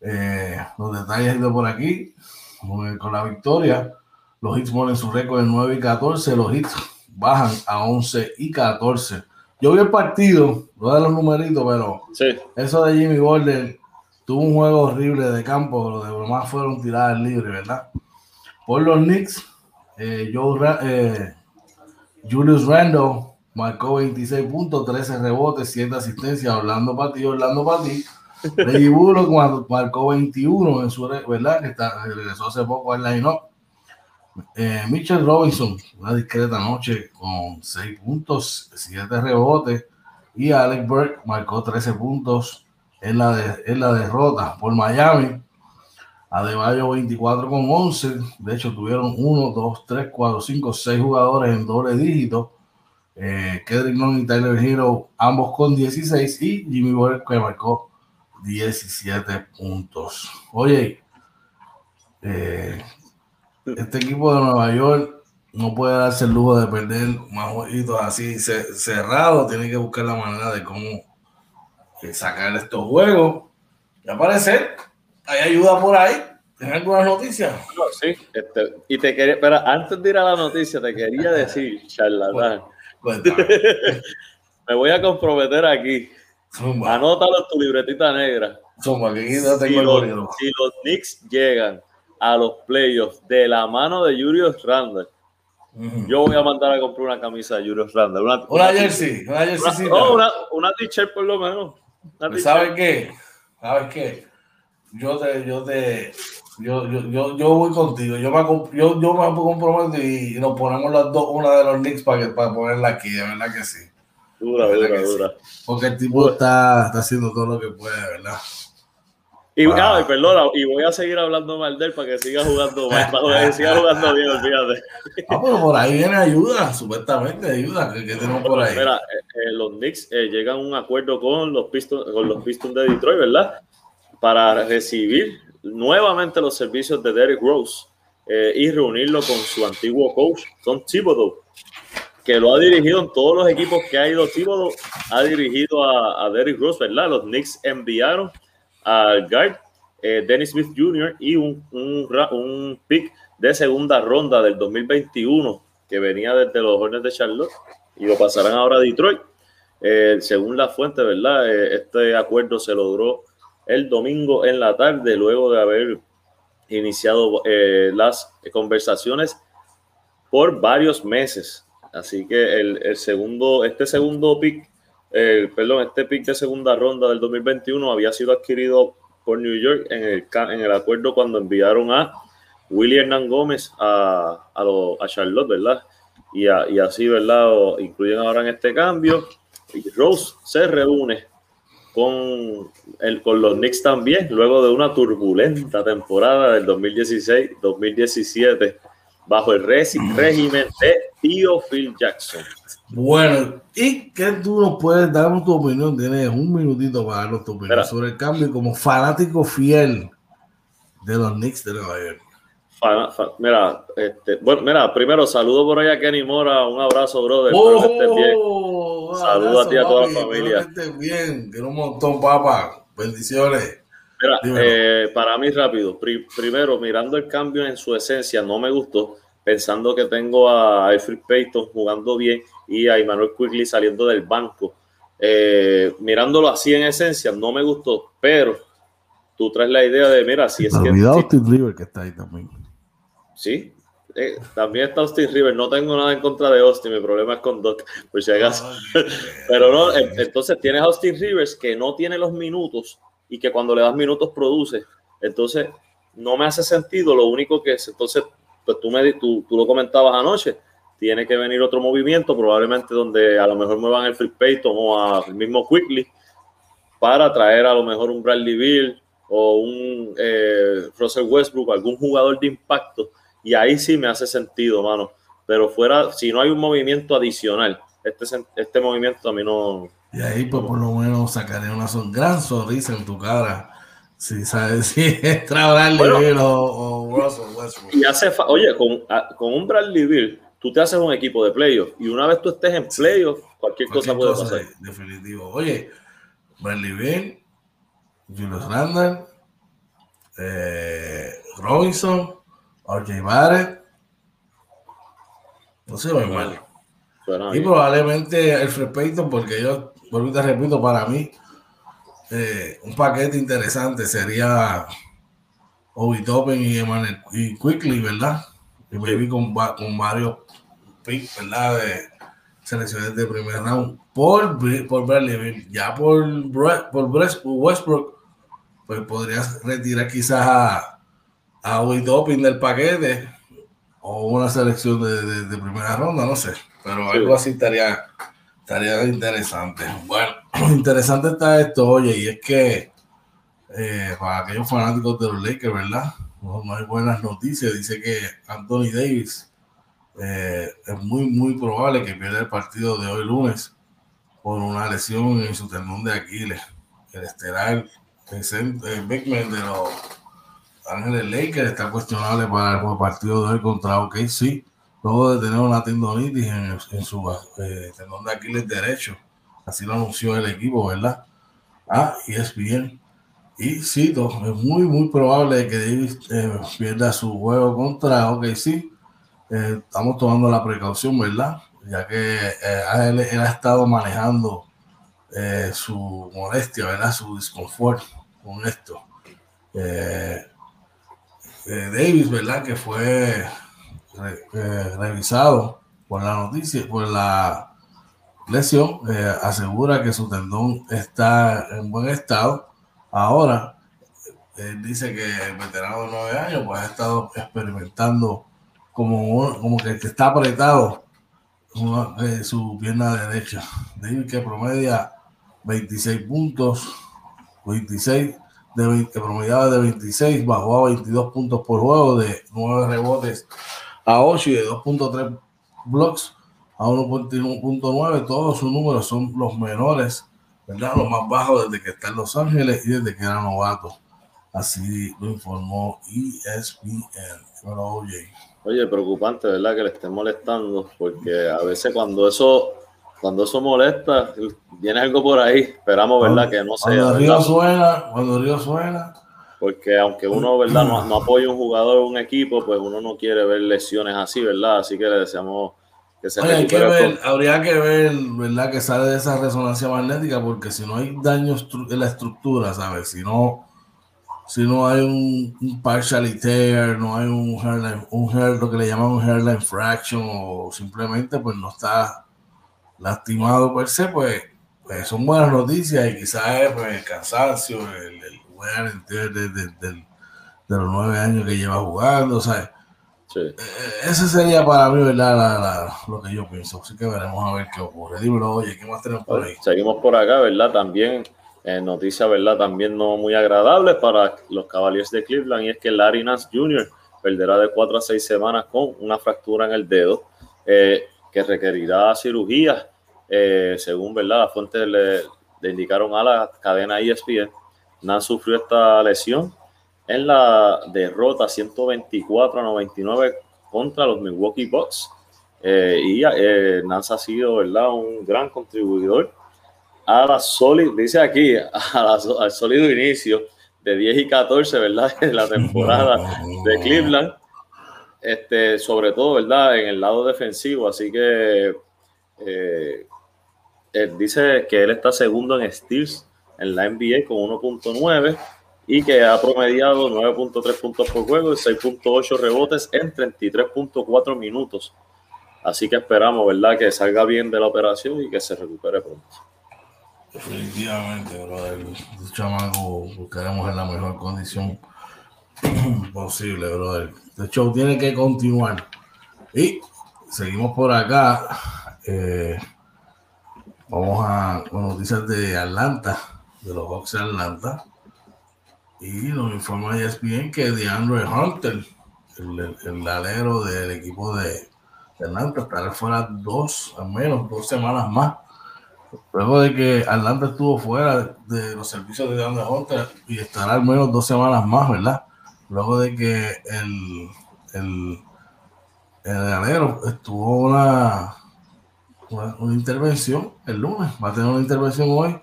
Eh, los detalles de por aquí, con, la victoria, los hits ponen su récord de 9 y 14, los hits bajan a 11 y 14. Yo vi el partido, no de los numeritos, pero eso de Jimmy Butler tuvo un juego horrible de campo, los de más fueron tiradas libres, ¿verdad? Por los Knicks, eh, eh, Julius Randle marcó 26 puntos, 13 rebotes, 7 asistencias, Orlando para ti, Orlando para ti. Reggie Bullock marcó 21 en su, ¿verdad? Que está, regresó hace poco al line-up. Eh, Mitchell Robinson, una discreta noche con 6 puntos, 7 rebotes. Y Alex Burke marcó 13 puntos en la, de, en la derrota por Miami. Adebayo 24 con 11. De hecho, tuvieron 1, 2, 3, 4, 5, 6 jugadores en doble dígito eh, Kedrick y Tyler Hero, ambos con 16, y Jimmy Butler que marcó 17 puntos. Oye, eh, este equipo de Nueva York no puede darse el lujo de perder más jueguitos así cerrados, tiene que buscar la manera de cómo eh, sacar estos juegos. Y aparecer, hay ayuda por ahí. ¿Tienes alguna noticia? sí, este, y te quería, pero antes de ir a la noticia, te quería decir, charlatán. Me voy a comprometer aquí. Anótalo en tu libretita negra. si, los, Knicks llegan a los playoffs de la mano de Julius Randle, yo voy a mandar a comprar una camisa de Julius Randle. Una, una, jersey, una jersey. Una, una, t-shirt por lo menos. ¿Sabes qué? ¿Sabes qué? Yo te, yo te, yo, yo, yo, yo voy contigo. Yo me, yo, yo me comprometo y nos ponemos las dos, una de los Knicks para, para ponerla aquí, de verdad que sí. Dura, dura, dura. Porque el tipo está, está haciendo todo lo que puede, ¿verdad? Y, ah. perdona, y voy a seguir hablando mal de él para que siga jugando mal, para que siga jugando bien, olvídate. Ah, pero por ahí viene ayuda, supuestamente ayuda, que, tenemos por ahí. Mira, eh, eh, los Knicks eh, llegan a un acuerdo con los Pistons, con los Pistons de Detroit, ¿verdad? Para recibir nuevamente los servicios de Derrick Rose eh, y reunirlo con su antiguo coach, Tom Thibodeau, que lo ha dirigido en todos los equipos que ha ido Thibodeau, ha dirigido a, Derrick Rose, ¿verdad? Los Knicks enviaron al guard eh, Dennis Smith Jr. y un, un, pick de segunda ronda del 2021 que venía desde los Hornets de Charlotte y lo pasarán ahora a Detroit. Eh, según la fuente, ¿verdad? este acuerdo se logró el domingo en la tarde, luego de haber iniciado eh, las conversaciones por varios meses. Así que el, segundo, este segundo pick, perdón, este pick de segunda ronda del 2021 había sido adquirido por New York en el, en el acuerdo cuando enviaron a Willie Hernán Gómez a, a, Charlotte, ¿verdad? Y, así, ¿verdad? incluyen ahora en este cambio. Rose se reúne con, el, con los Knicks también, luego de una turbulenta temporada del 2016-2017, bajo el régimen de Tío Phil Jackson. Bueno, ¿y qué tú nos puedes dar tu opinión? Tienes un minutito para darnos tu opinión sobre el cambio como fanático fiel de los Knicks de Nueva York. Mira, este, bueno, mira, primero saludo por ahí a Kenny Mora, un abrazo, brother. Oh, Saludos a ti a toda la familia. Que bien, que un montón, papá. Bendiciones. Mira, eh, para mí rápido, primero, mirando el cambio en su esencia, no me gustó pensando que tengo a Alfred Payton jugando bien y a Emmanuel Quigley saliendo del banco. Eh, mirándolo así en esencia, no me gustó, pero tú traes la idea de, mira, si es que... Austin River que está ahí también. Sí, eh, también está Austin River. No tengo nada en contra de Austin, mi problema es con Doc, por si acaso. pero no, entonces tienes a Austin Rivers que no tiene los minutos y que cuando le das minutos produce. Entonces, no me hace sentido. Lo único que es, entonces pues tú, me, tú, tú lo comentabas anoche, tiene que venir otro movimiento, probablemente donde a lo mejor muevan el Free Payton o al mismo Quickly para traer a lo mejor un Bradley Bill o un eh, Russell Westbrook, algún jugador de impacto, y ahí sí me hace sentido, mano. Pero fuera, si no hay un movimiento adicional, este, este movimiento a mí no. Y ahí, pues por lo menos sacaré una son, gran sonrisa en tu cara Sí, sabes si es Bradley Bill o, Russell Westbrook. Y hace oye, con, con, un Bradley Bill, tú te haces un equipo de playoff y una vez tú estés en playoff, cualquier, cosa puede pasar. Definitivo. Oye, Bradley Bill, Julius Randall, eh, Robinson, RJ Barrett. No sé, muy mal. y probablemente el Payton, porque yo, vuelvo y te repito, para mí, eh, un paquete interesante sería Obi Toppen y, y Quickly, ¿verdad? Y me con, con varios picks, ¿verdad? De selecciones de primer round por, por Bradley Ya por, por Westbrook, pues podrías retirar quizás a, a Obi Topping del paquete o una selección de, de, primera ronda, no sé. Pero algo así estaría Estaría interesante. Bueno, interesante está esto, oye, y es que eh, para aquellos fanáticos de los Lakers, ¿verdad? No, hay buenas noticias. Dice que Anthony Davis eh, es muy, muy probable que pierda el partido de hoy lunes por una lesión en su tendón de Aquiles. El estelar el Beckman de los Ángeles Lakers está cuestionable para el partido de hoy contra OKC luego de tener una tendonitis en, su eh, tendón de Aquiles derecho. Así lo anunció el equipo, ¿verdad? Ah, y es bien. Y cito, es muy, muy probable que Davis eh, pierda su juego contra OKC. sí. Eh, estamos tomando la precaución, ¿verdad? Ya que él, él, ha estado manejando su molestia, ¿verdad? Su disconfort con esto. Davis, ¿verdad? Que fue eh, revisado por la noticia, por la lesión, eh, asegura que su tendón está en buen estado. Ahora, él dice que el veterano de nueve años pues ha estado experimentando como, como que, está apretado eh, su pierna derecha. De que promedia 26 puntos, 26 de 20, promediaba de 26, bajó a 22 puntos por juego de 9 rebotes a 8 y de 2.3 blocks a 1.9. Todos sus números son los menores, ¿verdad? Los más bajos desde que está en Los Ángeles y desde que era novato. Así lo informó ESPN. Oye, preocupante, ¿verdad? Que le estén molestando, porque a veces cuando eso, cuando eso molesta, viene algo por ahí. Esperamos, ¿verdad? Que no sea. Cuando el río suena, cuando el río suena, porque aunque uno, ¿verdad? No, no apoya un jugador o un equipo, pues uno no quiere ver lesiones así, ¿verdad? Así que le deseamos que se Oye, hay que ver, habría que ver, ¿verdad? Que sale de esa resonancia magnética, porque si no hay daños en la estructura, ¿sabes? Si no, si no hay un, un partial tear, no hay un hairline, un hair, lo que le llaman un hairline fraction, o simplemente pues no está lastimado per se, pues, pues son buenas noticias y quizás pues, el cansancio, el recupere de, los nueve años que lleva jugando, ¿sabes? Sí. Eh, ese sería para mí, ¿verdad? lo que yo pienso. Así que veremos a ver qué ocurre. Dímelo, oye, ¿qué más tenemos por ahí? Seguimos por acá, ¿verdad? También, eh, noticia, ¿verdad? También no muy agradable para los Cavaliers de Cleveland y es que Larry Nance Jr. perderá de cuatro a seis semanas con una fractura en el dedo eh, que requerirá cirugía, eh, según, ¿verdad? Las fuentes le, le indicaron a la cadena ESPN. Nance sufrió esta lesión en la derrota 124 a 99 contra los Milwaukee Bucks. Eh, y eh, Nance ha sido ¿verdad? un gran contribuidor a la sólido, dice aquí, al sólido inicio de 10 y 14, ¿verdad? En la temporada de Cleveland. Este, sobre todo, ¿verdad? En el lado defensivo. Así que eh, dice que él está segundo en steals en la NBA con 1.9 y que ha promediado 9.3 puntos por juego y 6.8 rebotes en 33.4 minutos. Así que esperamos, ¿verdad?, que salga bien de la operación y que se recupere pronto. Definitivamente, brother. El chamaco buscaremos en la mejor condición posible, brother. De hecho, tiene que continuar. Y seguimos por acá. Eh, vamos a noticias de Atlanta, de los Hawks de Atlanta. Y nos informa ESPN que DeAndre Hunter, el, el, alero del equipo de, Atlanta, estará fuera dos, al menos dos semanas más. Luego de que Atlanta estuvo fuera de los servicios de DeAndre Hunter y estará al menos dos semanas más, ¿verdad? Luego de que el, el, el alero estuvo una, una, intervención el lunes, va a tener una intervención hoy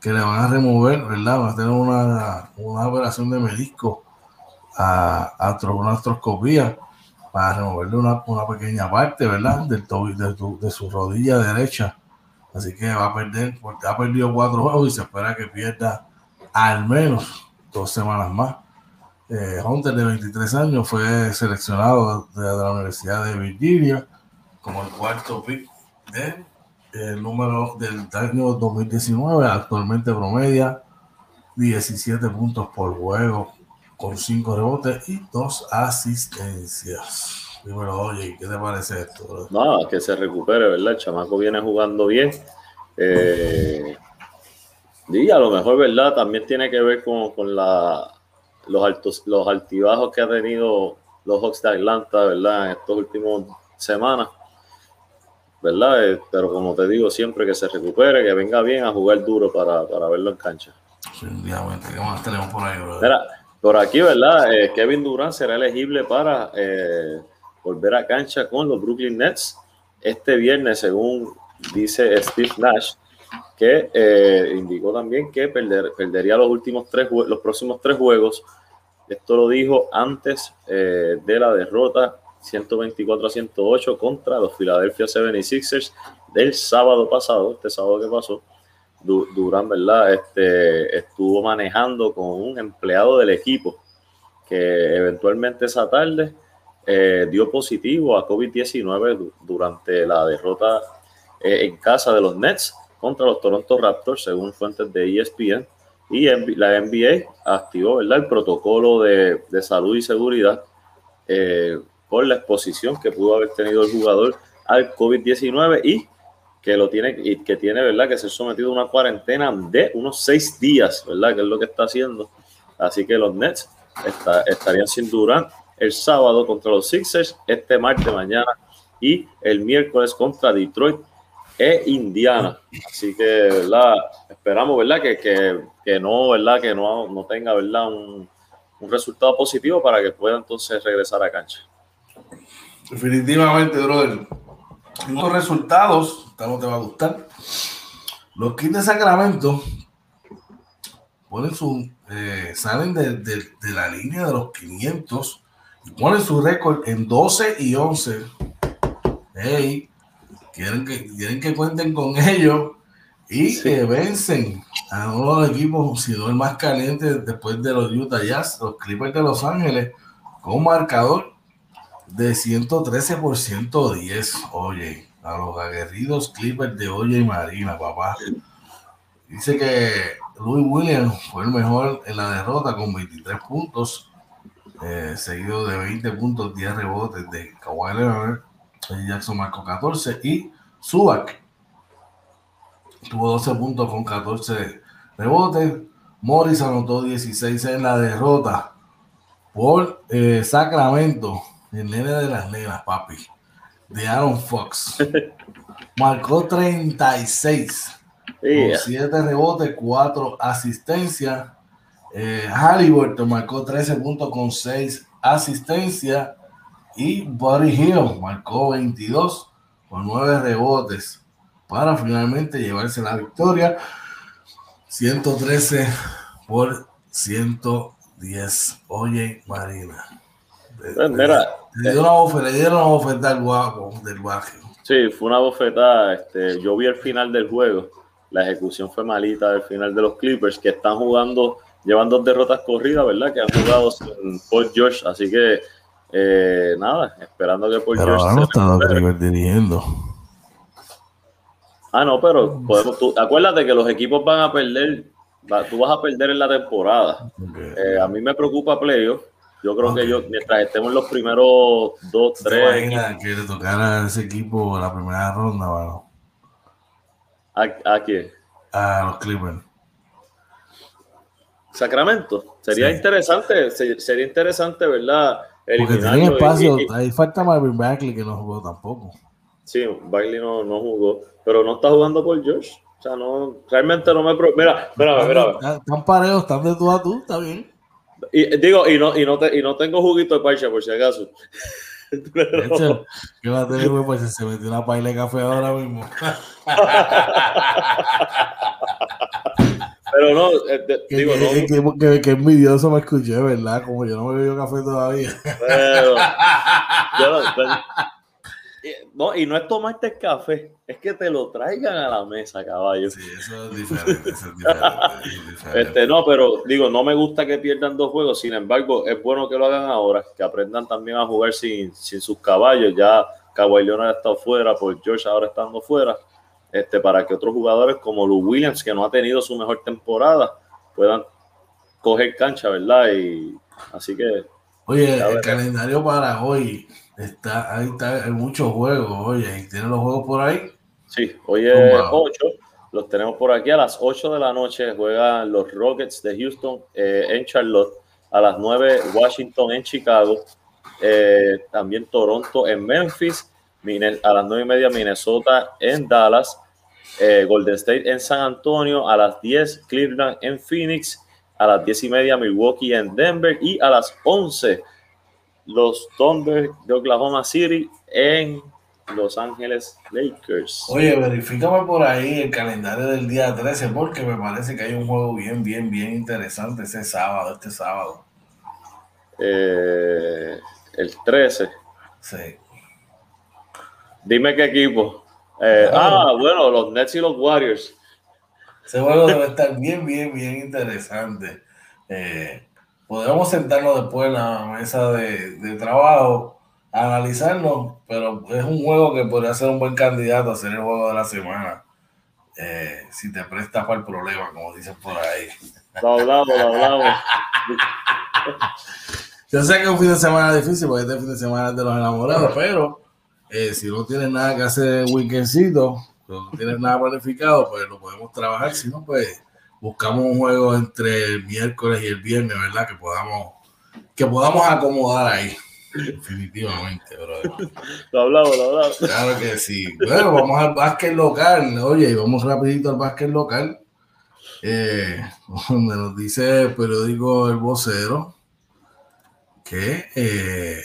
que le van a remover, ¿verdad? Van a tener una, una operación de menisco a, a una astroscopía para removerle una, una, pequeña parte, ¿verdad? Del de, de, su rodilla derecha. Así que va a perder, porque ha perdido cuatro juegos y se espera que pierda al menos dos semanas más. Eh, Hunter, de 23 años, fue seleccionado de, de la Universidad de Virginia como el cuarto pick de el número del año 2019 actualmente promedia 17 puntos por juego con 5 rebotes y 2 asistencias. Dímelo, oye, ¿qué te parece esto? No, que se recupere, ¿verdad? El chamaco viene jugando bien. Eh, y a lo mejor, ¿verdad? También tiene que ver con, con la, los, altos, los altibajos que ha tenido los Hawks de Atlanta, ¿verdad? En estas últimas semanas ¿verdad? Eh, pero como te digo, siempre que se recupere, que venga bien a jugar duro para, para verlo en cancha. ¿qué más tenemos por ahí, por aquí, ¿verdad? Eh, Kevin Durant será elegible para eh, volver a cancha con los Brooklyn Nets este viernes, según dice Steve Nash, que indicó también que perder, perdería los últimos tres los próximos tres juegos. Esto lo dijo antes de la derrota 124 a 108 contra los Philadelphia 76ers del sábado pasado, este sábado que pasó. Durán, ¿verdad? Este, estuvo manejando con un empleado del equipo que eventualmente esa tarde eh, dio positivo a COVID-19 durante la derrota eh, en casa de los Nets contra los Toronto Raptors, según fuentes de ESPN. Y la NBA activó ¿verdad? el protocolo de, de salud y seguridad eh, por la exposición que pudo haber tenido el jugador al COVID-19 y que lo tiene y que tiene, ¿verdad? Que ser sometido a una cuarentena de unos seis días, ¿verdad? Que es lo que está haciendo. Así que los Nets estarían sin Durant el sábado contra los Sixers, este martes mañana y el miércoles contra Detroit e Indiana. Así que, ¿verdad? Esperamos, ¿verdad? Que, que, que no, ¿verdad? Que no, no tenga, ¿verdad? Un, un resultado positivo para que pueda entonces regresar a cancha. Definitivamente, brother. Los resultados, no te va a gustar. Los Kings de Sacramento ponen su, eh, salen de, la línea de los 500 y ponen su récord en 12 y 11. Hey, quieren que, quieren que cuenten con ellos y que vencen a uno de los equipos, si no el más caliente después de los Utah Jazz, los Clippers de Los Ángeles, con marcador de 113 por 110. Oye, a los aguerridos Clippers de Oye y Marina, papá. Dice que Louis Williams fue el mejor en la derrota con 23 puntos, eh, seguido de 20 puntos, 10 rebotes de Kawhi Leonard. Jackson marcó 14 y Subak tuvo 12 puntos con 14 rebotes. Morris anotó 16 en la derrota por eh, Sacramento, el nene de las nenas, papi, de Aaron Fox. Marcó 36 con 7 rebotes, 4 asistencias. Eh, Halliburton marcó 13 puntos con 6 asistencias. Y Buddy Hill marcó 22 con 9 rebotes para finalmente llevarse la victoria. 113 por 110. Oye, Marina. Pues mira, le, dieron le dieron una oferta al guapo del barrio. Sí, fue una bofetada. Este, yo vi el final del juego. La ejecución fue malita del final de los Clippers, que están jugando, llevan dos derrotas corridas, ¿verdad? Que han jugado sin Paul George. Así que, eh, nada, esperando que Paul pero George. no está dirigiendo. Ah, no, pero podemos, tú, acuérdate que los equipos van a perder. tú vas a perder en la temporada. Eh, a mí me preocupa playoff yo creo que yo, mientras estemos en los primeros dos, tres. Imagina que le tocara a ese equipo la primera ronda, bueno. ¿A, ¿A quién? A los Clippers. Sacramento. Sería interesante, sería interesante, ¿verdad? Porque tienen espacio, ahí falta Marvin Bagley que no jugó tampoco. Sí, Bagley no, no jugó, pero no está jugando por Josh. O sea, no, realmente no me. Mira, mira, mira. Están parejos, están de tú a tú, está bien. Y, digo, y no, y, no te, y no tengo juguito de parcha, por si acaso. De hecho, ¿qué va a tener, güey? Pues se metió una paila de café ahora mismo. Pero no, eh, digo, no. Que, que, envidioso me escuché, ¿verdad? Como yo no me bebido café todavía. Pero, yo, pues, no, y no es tomarte café, es que te lo traigan a la mesa, caballo. Sí, eso es diferente, eso es diferente, Este, no, pero digo, no me gusta que pierdan dos juegos, sin embargo, es bueno que lo hagan ahora, que aprendan también a jugar sin, sin sus caballos. Ya Kawhi Leonard ha estado fuera, por George ahora estando fuera, este, para que otros jugadores como Lou Williams, que no ha tenido su mejor temporada, puedan coger cancha, ¿verdad? Y así que. Oye, el calendario para hoy Está, ahí está, hay muchos juegos, oye, ¿tienen los juegos por ahí? Sí, hoy es 8, los tenemos por aquí. A las 8 de la noche, juegan los Rockets de Houston eh, en Charlotte, a las 9 Washington en Chicago, eh, también Toronto en Memphis, a las 9 y media Minnesota en Dallas, eh, Golden State en San Antonio, a las 10 Cleveland en Phoenix, a las 10 y media Milwaukee en Denver. Y a las 11 los Thunder de Oklahoma City en Los Ángeles Lakers. Oye, verifícame por ahí el calendario del día 13 porque me parece que hay un juego bien, bien, bien interesante ese sábado, este sábado. Eh, el 13. Sí. Dime qué equipo. Eh, ah, bueno, los Nets y los Warriors. Ese juego debe estar bien, bien, bien interesante. Eh, podríamos sentarnos después en la mesa de, trabajo a analizarlo, pero es un juego que podría ser un buen candidato a ser el juego de la semana. Eh, si te prestas para el problema, como dicen por ahí. Lo hablamos, lo hablamos. Yo sé que es un fin de semana difícil porque este fin de semana es de los enamorados, pero eh, si no tienes nada que hacer en weekendcito, no tienes nada planificado, pues lo podemos trabajar. Si no, pues buscamos un juego entre el miércoles y el viernes, ¿verdad? Que podamos, que podamos acomodar ahí. Definitivamente, bro. Lo hablamos, lo hablamos. Claro que sí. Bueno, vamos al básquet local. Oye, vamos rapidito al básquet local. Eh, donde nos dice el periódico El Vocero que eh,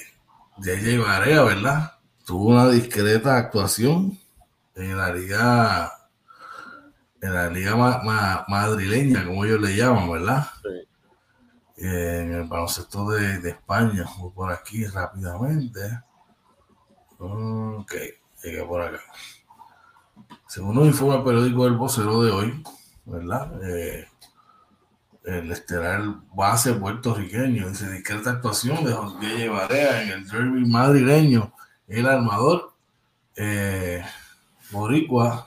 JJ Barea, ¿verdad? Tuvo una discreta actuación en la liga en la liga madrileña, como ellos le llaman, ¿verdad? Sí. Eh, en el baloncesto de, de España, por aquí rápidamente. Ok, llegué por acá. Según nos informa el periódico El Vocero de hoy, ¿verdad? Eh, el estelar base puertorriqueño dice discreta actuación de José Barea en el derby madrileño. El armador eh, Boricua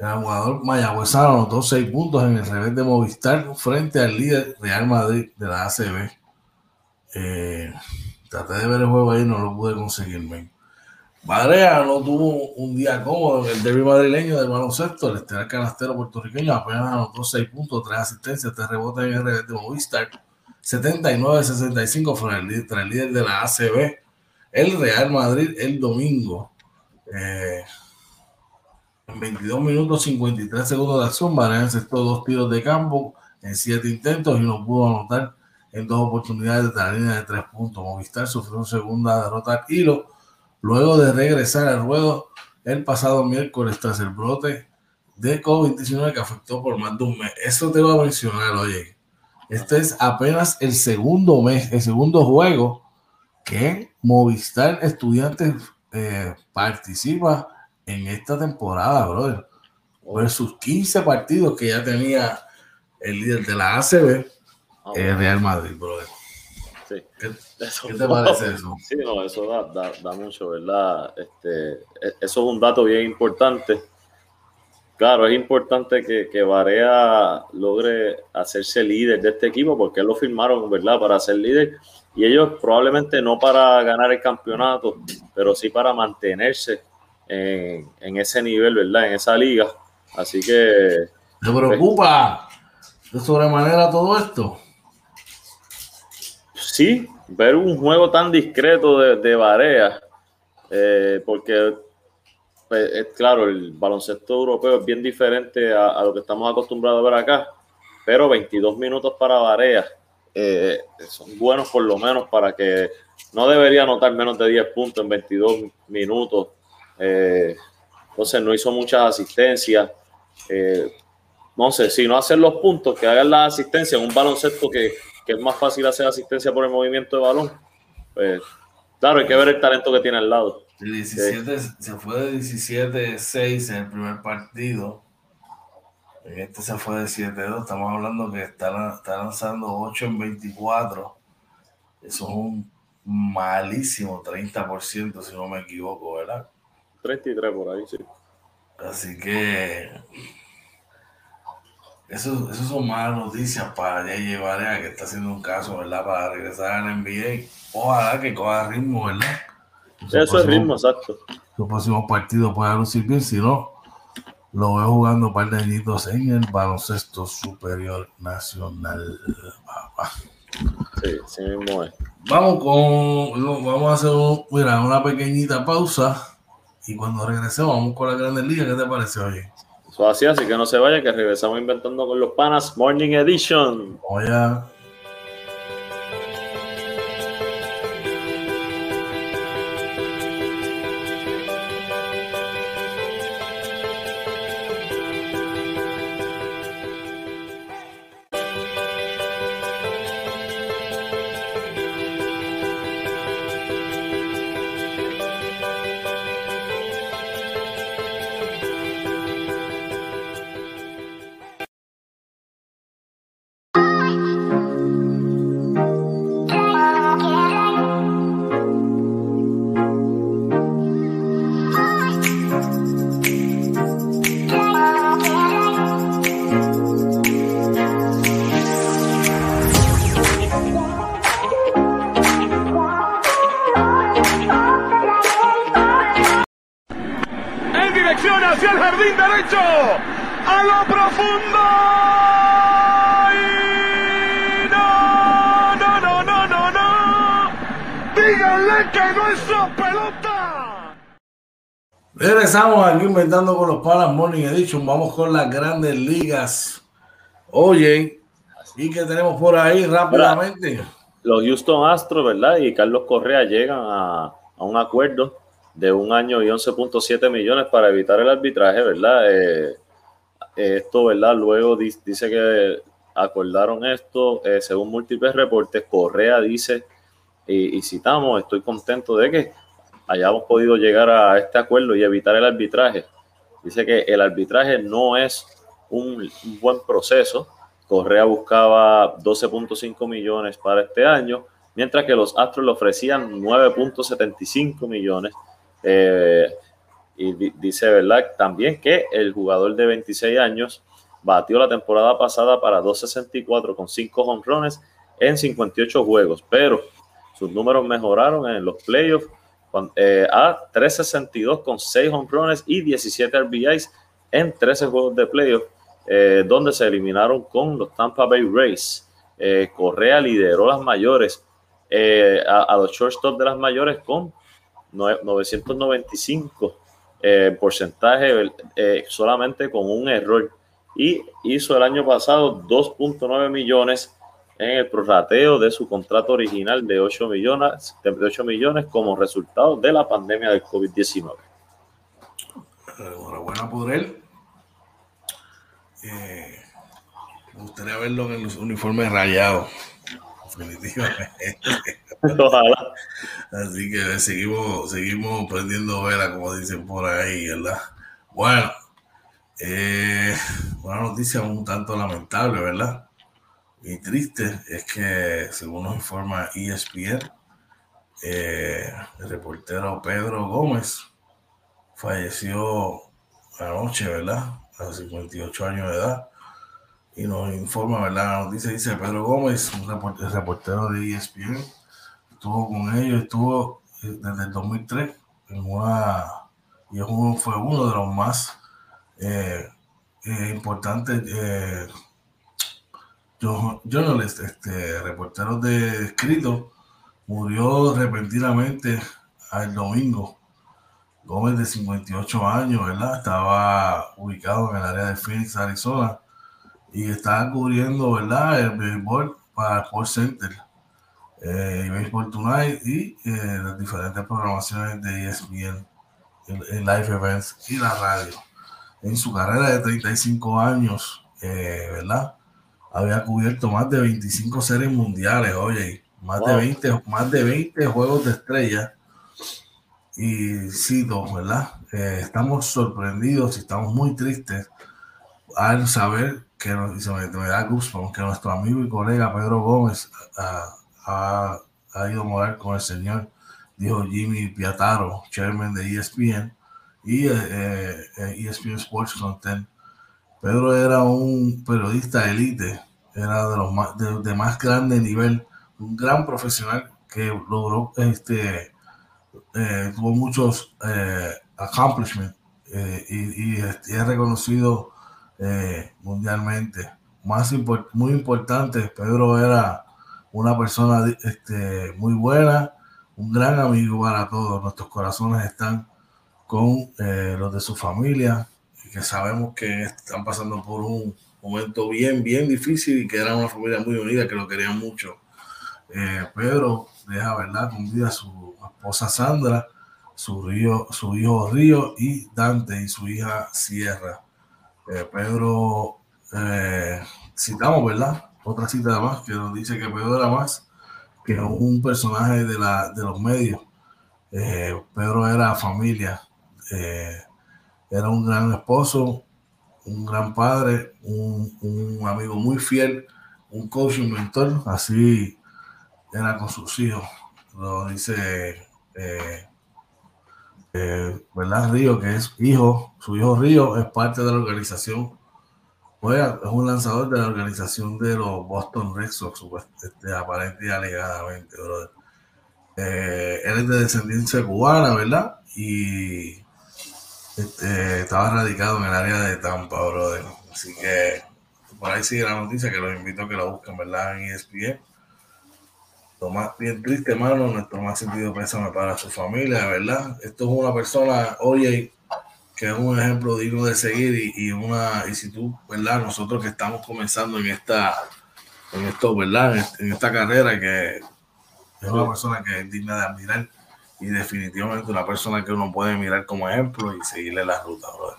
El jugador mayagüezano anotó seis puntos en el revés de Movistar frente al líder Real Madrid de la ACB. Eh, traté de ver el juego ahí, no lo pude conseguirme. Barea no tuvo un día cómodo en el derby madrileño del baloncesto. El estelar canastero puertorriqueño apenas anotó 6 puntos, 3 asistencias, 3 rebotes en el revés de Movistar. 79-65 fue el líder, el líder de la ACB. El Real Madrid el domingo. Eh, 22 minutos 53 segundos de acción, Barea encestó dos tiros de campo en 7 intentos y no pudo anotar en dos oportunidades de la línea de 3 puntos. Movistar sufrió segunda derrota al hilo luego de regresar al ruedo el pasado miércoles tras el brote de COVID-19 que afectó por más de un mes. Eso te voy a mencionar, oye. Este es apenas el segundo mes, el segundo juego que Movistar Estudiantes eh, participa en esta temporada, brother. sus 15 partidos que ya tenía el líder de la ACB, ah, el Real Madrid, brother. ¿Qué, te parece eso? Sí, no, eso da, mucho, ¿verdad? Este, e, eso es un dato bien importante. Claro, es importante que, que Varea logre hacerse líder de este equipo porque lo firmaron, ¿verdad? Para ser líder. Y ellos probablemente no para ganar el campeonato, pero sí para mantenerse en, en ese nivel, ¿verdad? En esa liga. Así que... ¿Te preocupa de sobremanera todo esto? sí, ver un juego tan discreto de, de Barea, eh, porque, pues, claro, el baloncesto europeo es bien diferente a, lo que estamos acostumbrados a ver acá, pero 22 minutos para Barea eh, son buenos por lo menos para que no debería anotar menos de 10 puntos en 22 minutos. Eh, entonces no hizo muchas asistencias. no sé, si no hacen los puntos, que hagan la asistencia en un baloncesto que que es más fácil hacer asistencia por el movimiento de balón. Pues, claro, hay que ver el talento que tiene al lado. se fue de 17-6 en el primer partido. En este se fue de 7-2. Estamos hablando que está, está lanzando 8 en 24. Eso es un malísimo 30%, si no me equivoco, ¿verdad? 33 por ahí, sí. Así que eso, eso son malas noticias para llevar a que está haciendo un caso, ¿verdad? Para regresar al NBA. Ojalá que coja ritmo, ¿verdad? Eso es ritmo, exacto. Los próximos partidos puedan lucir bien, si no, lo veo jugando un par de añitos en el baloncesto superior nacional. Sí, sí mismo es. Vamos con, vamos a hacer mira, una pequeñita pausa y cuando regresemos vamos con la Grandes Ligas. ¿Qué te parece, oye? así, así que no se vaya, que regresamos inventando con los panas Morning Edition. Oye. Inventando con los Palas Morning Edition. Vamos con las grandes ligas. Oye, ¿y qué tenemos por ahí rápidamente? Los Houston Astros, ¿verdad? Y Carlos Correa llegan a, un acuerdo de un año y 11.7 millones para evitar el arbitraje, ¿verdad? Eh, esto, ¿verdad? Luego dice que acordaron esto, eh, según múltiples reportes, Correa dice, y citamos, estoy contento de que hayamos podido llegar a este acuerdo y evitar el arbitraje. Dice que el arbitraje no es un, buen proceso. Correa buscaba 12.5 millones para este año, mientras que los Astros le ofrecían 9.75 millones. Eh, y dice, ¿verdad? También que el jugador de 26 años batió la temporada pasada para 264 con 5 honrones en 58 juegos, pero sus números mejoraron en los playoffs eh, a 362 con 6 honrones y 17 RBIs en 13 juegos de playoffs, eh, donde se eliminaron con los Tampa Bay Rays. Eh, Correa lideró las mayores a, a, los shortstop de las mayores con 995 porcentaje solamente con un error y hizo el año pasado 2.9 millones en el prorrateo de su contrato original de 8 millones, de 8 millones como resultado de la pandemia del COVID-19. Enhorabuena por él. Eh, me gustaría verlo en los uniformes rayados. Definitivamente. Ojalá. Así que seguimos, seguimos prendiendo vela, como dicen por ahí, ¿verdad? Bueno, eh, una noticia un tanto lamentable, ¿verdad? Y triste es que, según nos informa ESPN, eh, el reportero Pedro Gómez falleció anoche, ¿verdad? A los 58 años de edad. Y nos informa, ¿verdad? La noticia dice Pedro Gómez, un reportero, de ESPN, estuvo con ellos, estuvo eh, desde el 2003 en una, y fue uno de los más eh, importantes journalist, este, reportero de escrito, murió repentinamente el domingo. Gómez de 58 años, ¿verdad? Estaba ubicado en el área de Phoenix, Arizona, y estaba cubriendo, ¿verdad? El béisbol para el Sport Center, eh, y Baseball Tonight y eh, las diferentes programaciones de ESPN, en, live events y la radio. En su carrera de 35 años, eh, ¿verdad? Había cubierto más de 25 series mundiales, oye, más, de 20, más de 20 juegos de estrella. Y sí, ¿verdad? Eh, estamos sorprendidos y estamos muy tristes al saber que, y se me, da gusto, que nuestro amigo y colega Pedro Gómez ha, ido a morar con el señor, dijo Jimmy Piataro, chairman de ESPN y eh, eh, ESPN Sports Content Pedro era un periodista élite, era de los más, de, más grande nivel, un gran profesional que logró, este, eh, tuvo muchos eh, accomplishments eh, y, es reconocido mundialmente. Muy importante, Pedro era una persona este, muy buena, un gran amigo para todos. Nuestros corazones están con los de su familia, que sabemos que están pasando por un momento bien, bien difícil y que era una familia muy unida, que lo querían mucho. Eh, Pedro deja, ¿verdad?, con vida a su esposa Sandra, su, río, su hijo Río y Dante y su hija Sierra. Eh, Pedro, eh, citamos, ¿verdad? Otra cita más que nos dice que Pedro era más que un personaje de, la, de los medios. Pedro era familia, era un gran esposo, un gran padre, un, amigo muy fiel, un coach, un mentor, así era con sus hijos. Lo dice, eh, eh, ¿verdad? Río, que es hijo, su hijo Río es parte de la organización, es un lanzador de la organización de los Boston Red Sox, este, aparente alegadamente, eh, él es de descendencia cubana, ¿verdad? Y este, estaba radicado en el área de Tampa, brother. Así que por ahí sigue la noticia que los invito a que la busquen, ¿verdad? En ESPN. Lo más bien triste, hermano, nuestro más sentido pésame para su familia, ¿verdad? Esto es una persona, oye, que es un ejemplo digno de seguir y, una, y si tú, ¿verdad? Nosotros que estamos comenzando en esta, en esto, ¿verdad? En esta carrera que es una persona que es digna de admirar y definitivamente una persona que uno puede mirar como ejemplo y seguirle la ruta, brother.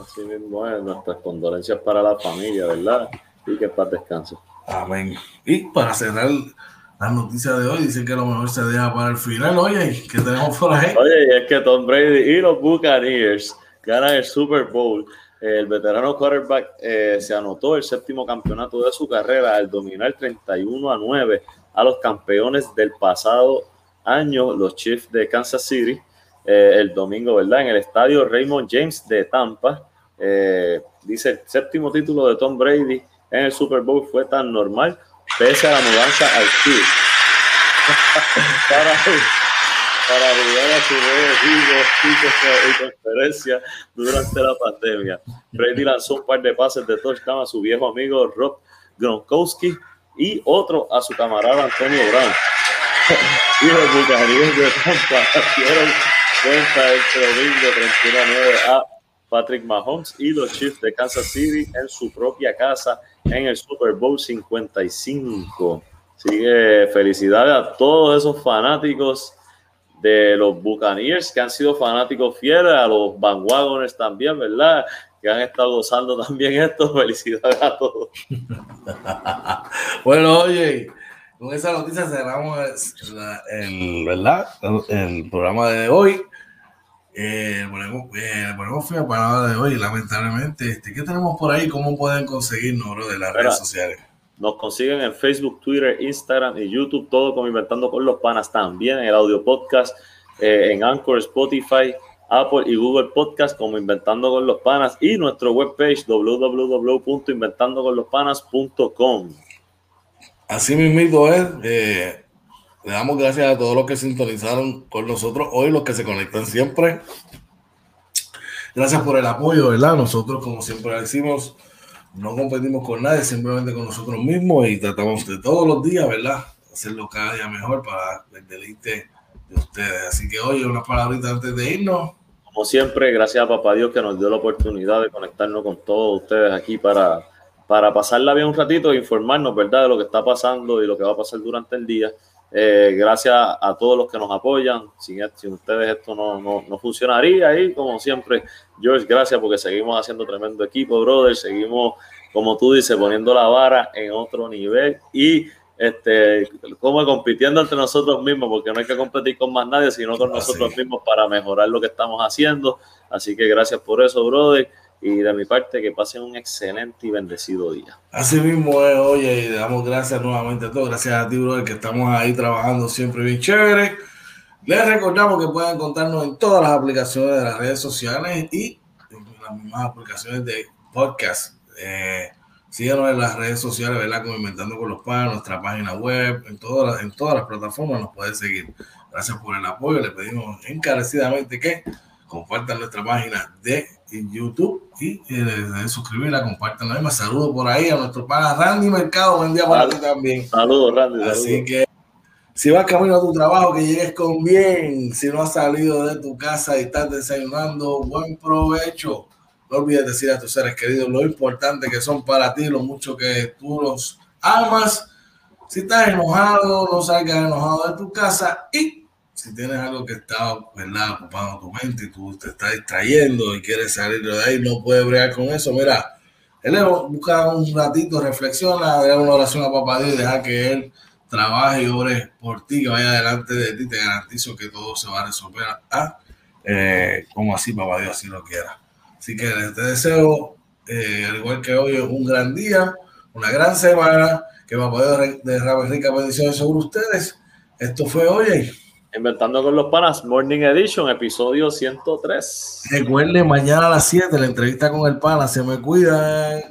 Así mismo es, nuestras condolencias para la familia, ¿verdad? Y que paz descanse. Amén. Y para cerrar las noticias de hoy, dicen que lo mejor se deja para el final. Oye, ¿qué tenemos por ahí? Oye, es que Tom Brady y los Buccaneers ganan el Super Bowl. El veterano quarterback eh, se anotó el séptimo campeonato de su carrera al dominar 31 a 9 a los campeones del pasado año los Chiefs de Kansas City eh, el domingo, ¿verdad? En el estadio Raymond James de Tampa. Eh, dice el séptimo título de Tom Brady en el Super Bowl fue tan normal pese a la mudanza al para, para a su y conferencia durante la pandemia. Brady lanzó un par de pases de touchdown a su viejo amigo Rob Gronkowski y otro a su camarada Antonio Brown. los Buccaneers de Tampa dieron cuenta este domingo 39 a Patrick Mahomes y los Chiefs de Kansas City en su propia casa en el Super Bowl 55. Así que felicidades a todos esos fanáticos de los Buccaneers que han sido fanáticos fieles, a los bandwagoners también, ¿verdad? Que han estado gozando también esto. Felicidades a todos. bueno, oye, con esa noticia cerramos el, ¿verdad? el programa de hoy. Eh, ponemos, eh, ponemos fin a de hoy, lamentablemente. Este, ¿Qué tenemos por ahí? ¿Cómo pueden conseguirnos, bro, de las redes sociales? Nos consiguen en Facebook, Twitter, Instagram y YouTube, todo como Inventando con los Panas también, en el audio podcast, eh, en Anchor, Spotify, Apple y Google Podcast como Inventando con los Panas y nuestro webpage www.inventandoconlospanas.com. Así mismo es. Eh, le damos gracias a todos los que sintonizaron con nosotros hoy, los que se conectan siempre. Gracias por el apoyo, ¿verdad? Nosotros, como siempre decimos, no competimos con nadie, simplemente con nosotros mismos y tratamos de todos los días, ¿verdad? Hacerlo cada día mejor para el deleite de ustedes. Así que hoy unas palabritas antes de irnos. Como siempre, gracias a Papá Dios que nos dio la oportunidad de conectarnos con todos ustedes aquí para, para pasarla bien un ratito e informarnos, ¿verdad?, de lo que está pasando y lo que va a pasar durante el día. Eh, gracias a todos los que nos apoyan. Sin, sin ustedes esto no, no, no, funcionaría. Y como siempre, George, gracias porque seguimos haciendo tremendo equipo, brother. Seguimos, como tú dices, poniendo la vara en otro nivel y este, como compitiendo entre nosotros mismos, porque no hay que competir con más nadie, sino con nosotros mismos para mejorar lo que estamos haciendo. Así que gracias por eso, brother y de mi parte que pasen un excelente y bendecido día. Así mismo es, oye, y damos gracias nuevamente a todos, gracias a ti, brother, que estamos ahí trabajando siempre bien chévere. Les recordamos que pueden encontrarnos en todas las aplicaciones de las redes sociales y en las mismas aplicaciones de podcast. Eh, síganos en las redes sociales, ¿verdad? Como Inventando con los Panos, nuestra página web, en todas, las, en todas las plataformas nos pueden seguir. Gracias por el apoyo, le pedimos encarecidamente que compartan nuestra página de YouTube y eh, suscribirla, compartan la misma. Saludos por ahí a nuestro pana Randy Mercado, buen día para ti también. Saludos, Randy. Así que si vas camino a tu trabajo, que llegues con bien. Si no has salido de tu casa y estás desayunando, buen provecho. No olvides decir a tus seres queridos lo importante que son para ti, lo mucho que tú los amas. Si estás enojado, no salgas enojado de tu casa y si tienes algo que está ¿verdad? ocupando tu mente y tú te estás distrayendo y quieres salir de ahí, no puedes bregar con eso, mira, él busca un ratito, reflexiona, da una oración a papá Dios y deja que él trabaje y ore por ti, que vaya delante de ti, te garantizo que todo se va a resolver ¿ah? eh, como así papá Dios así lo quiera. Así que te deseo, eh, al igual que hoy, un gran día, una gran semana, que papá Dios derrame rica bendiciones sobre ustedes. Esto fue hoy. Inventando con los Panas, Morning Edition, episodio 103. Recuerde, mañana a las 7 la entrevista con el pana. Se me cuidan.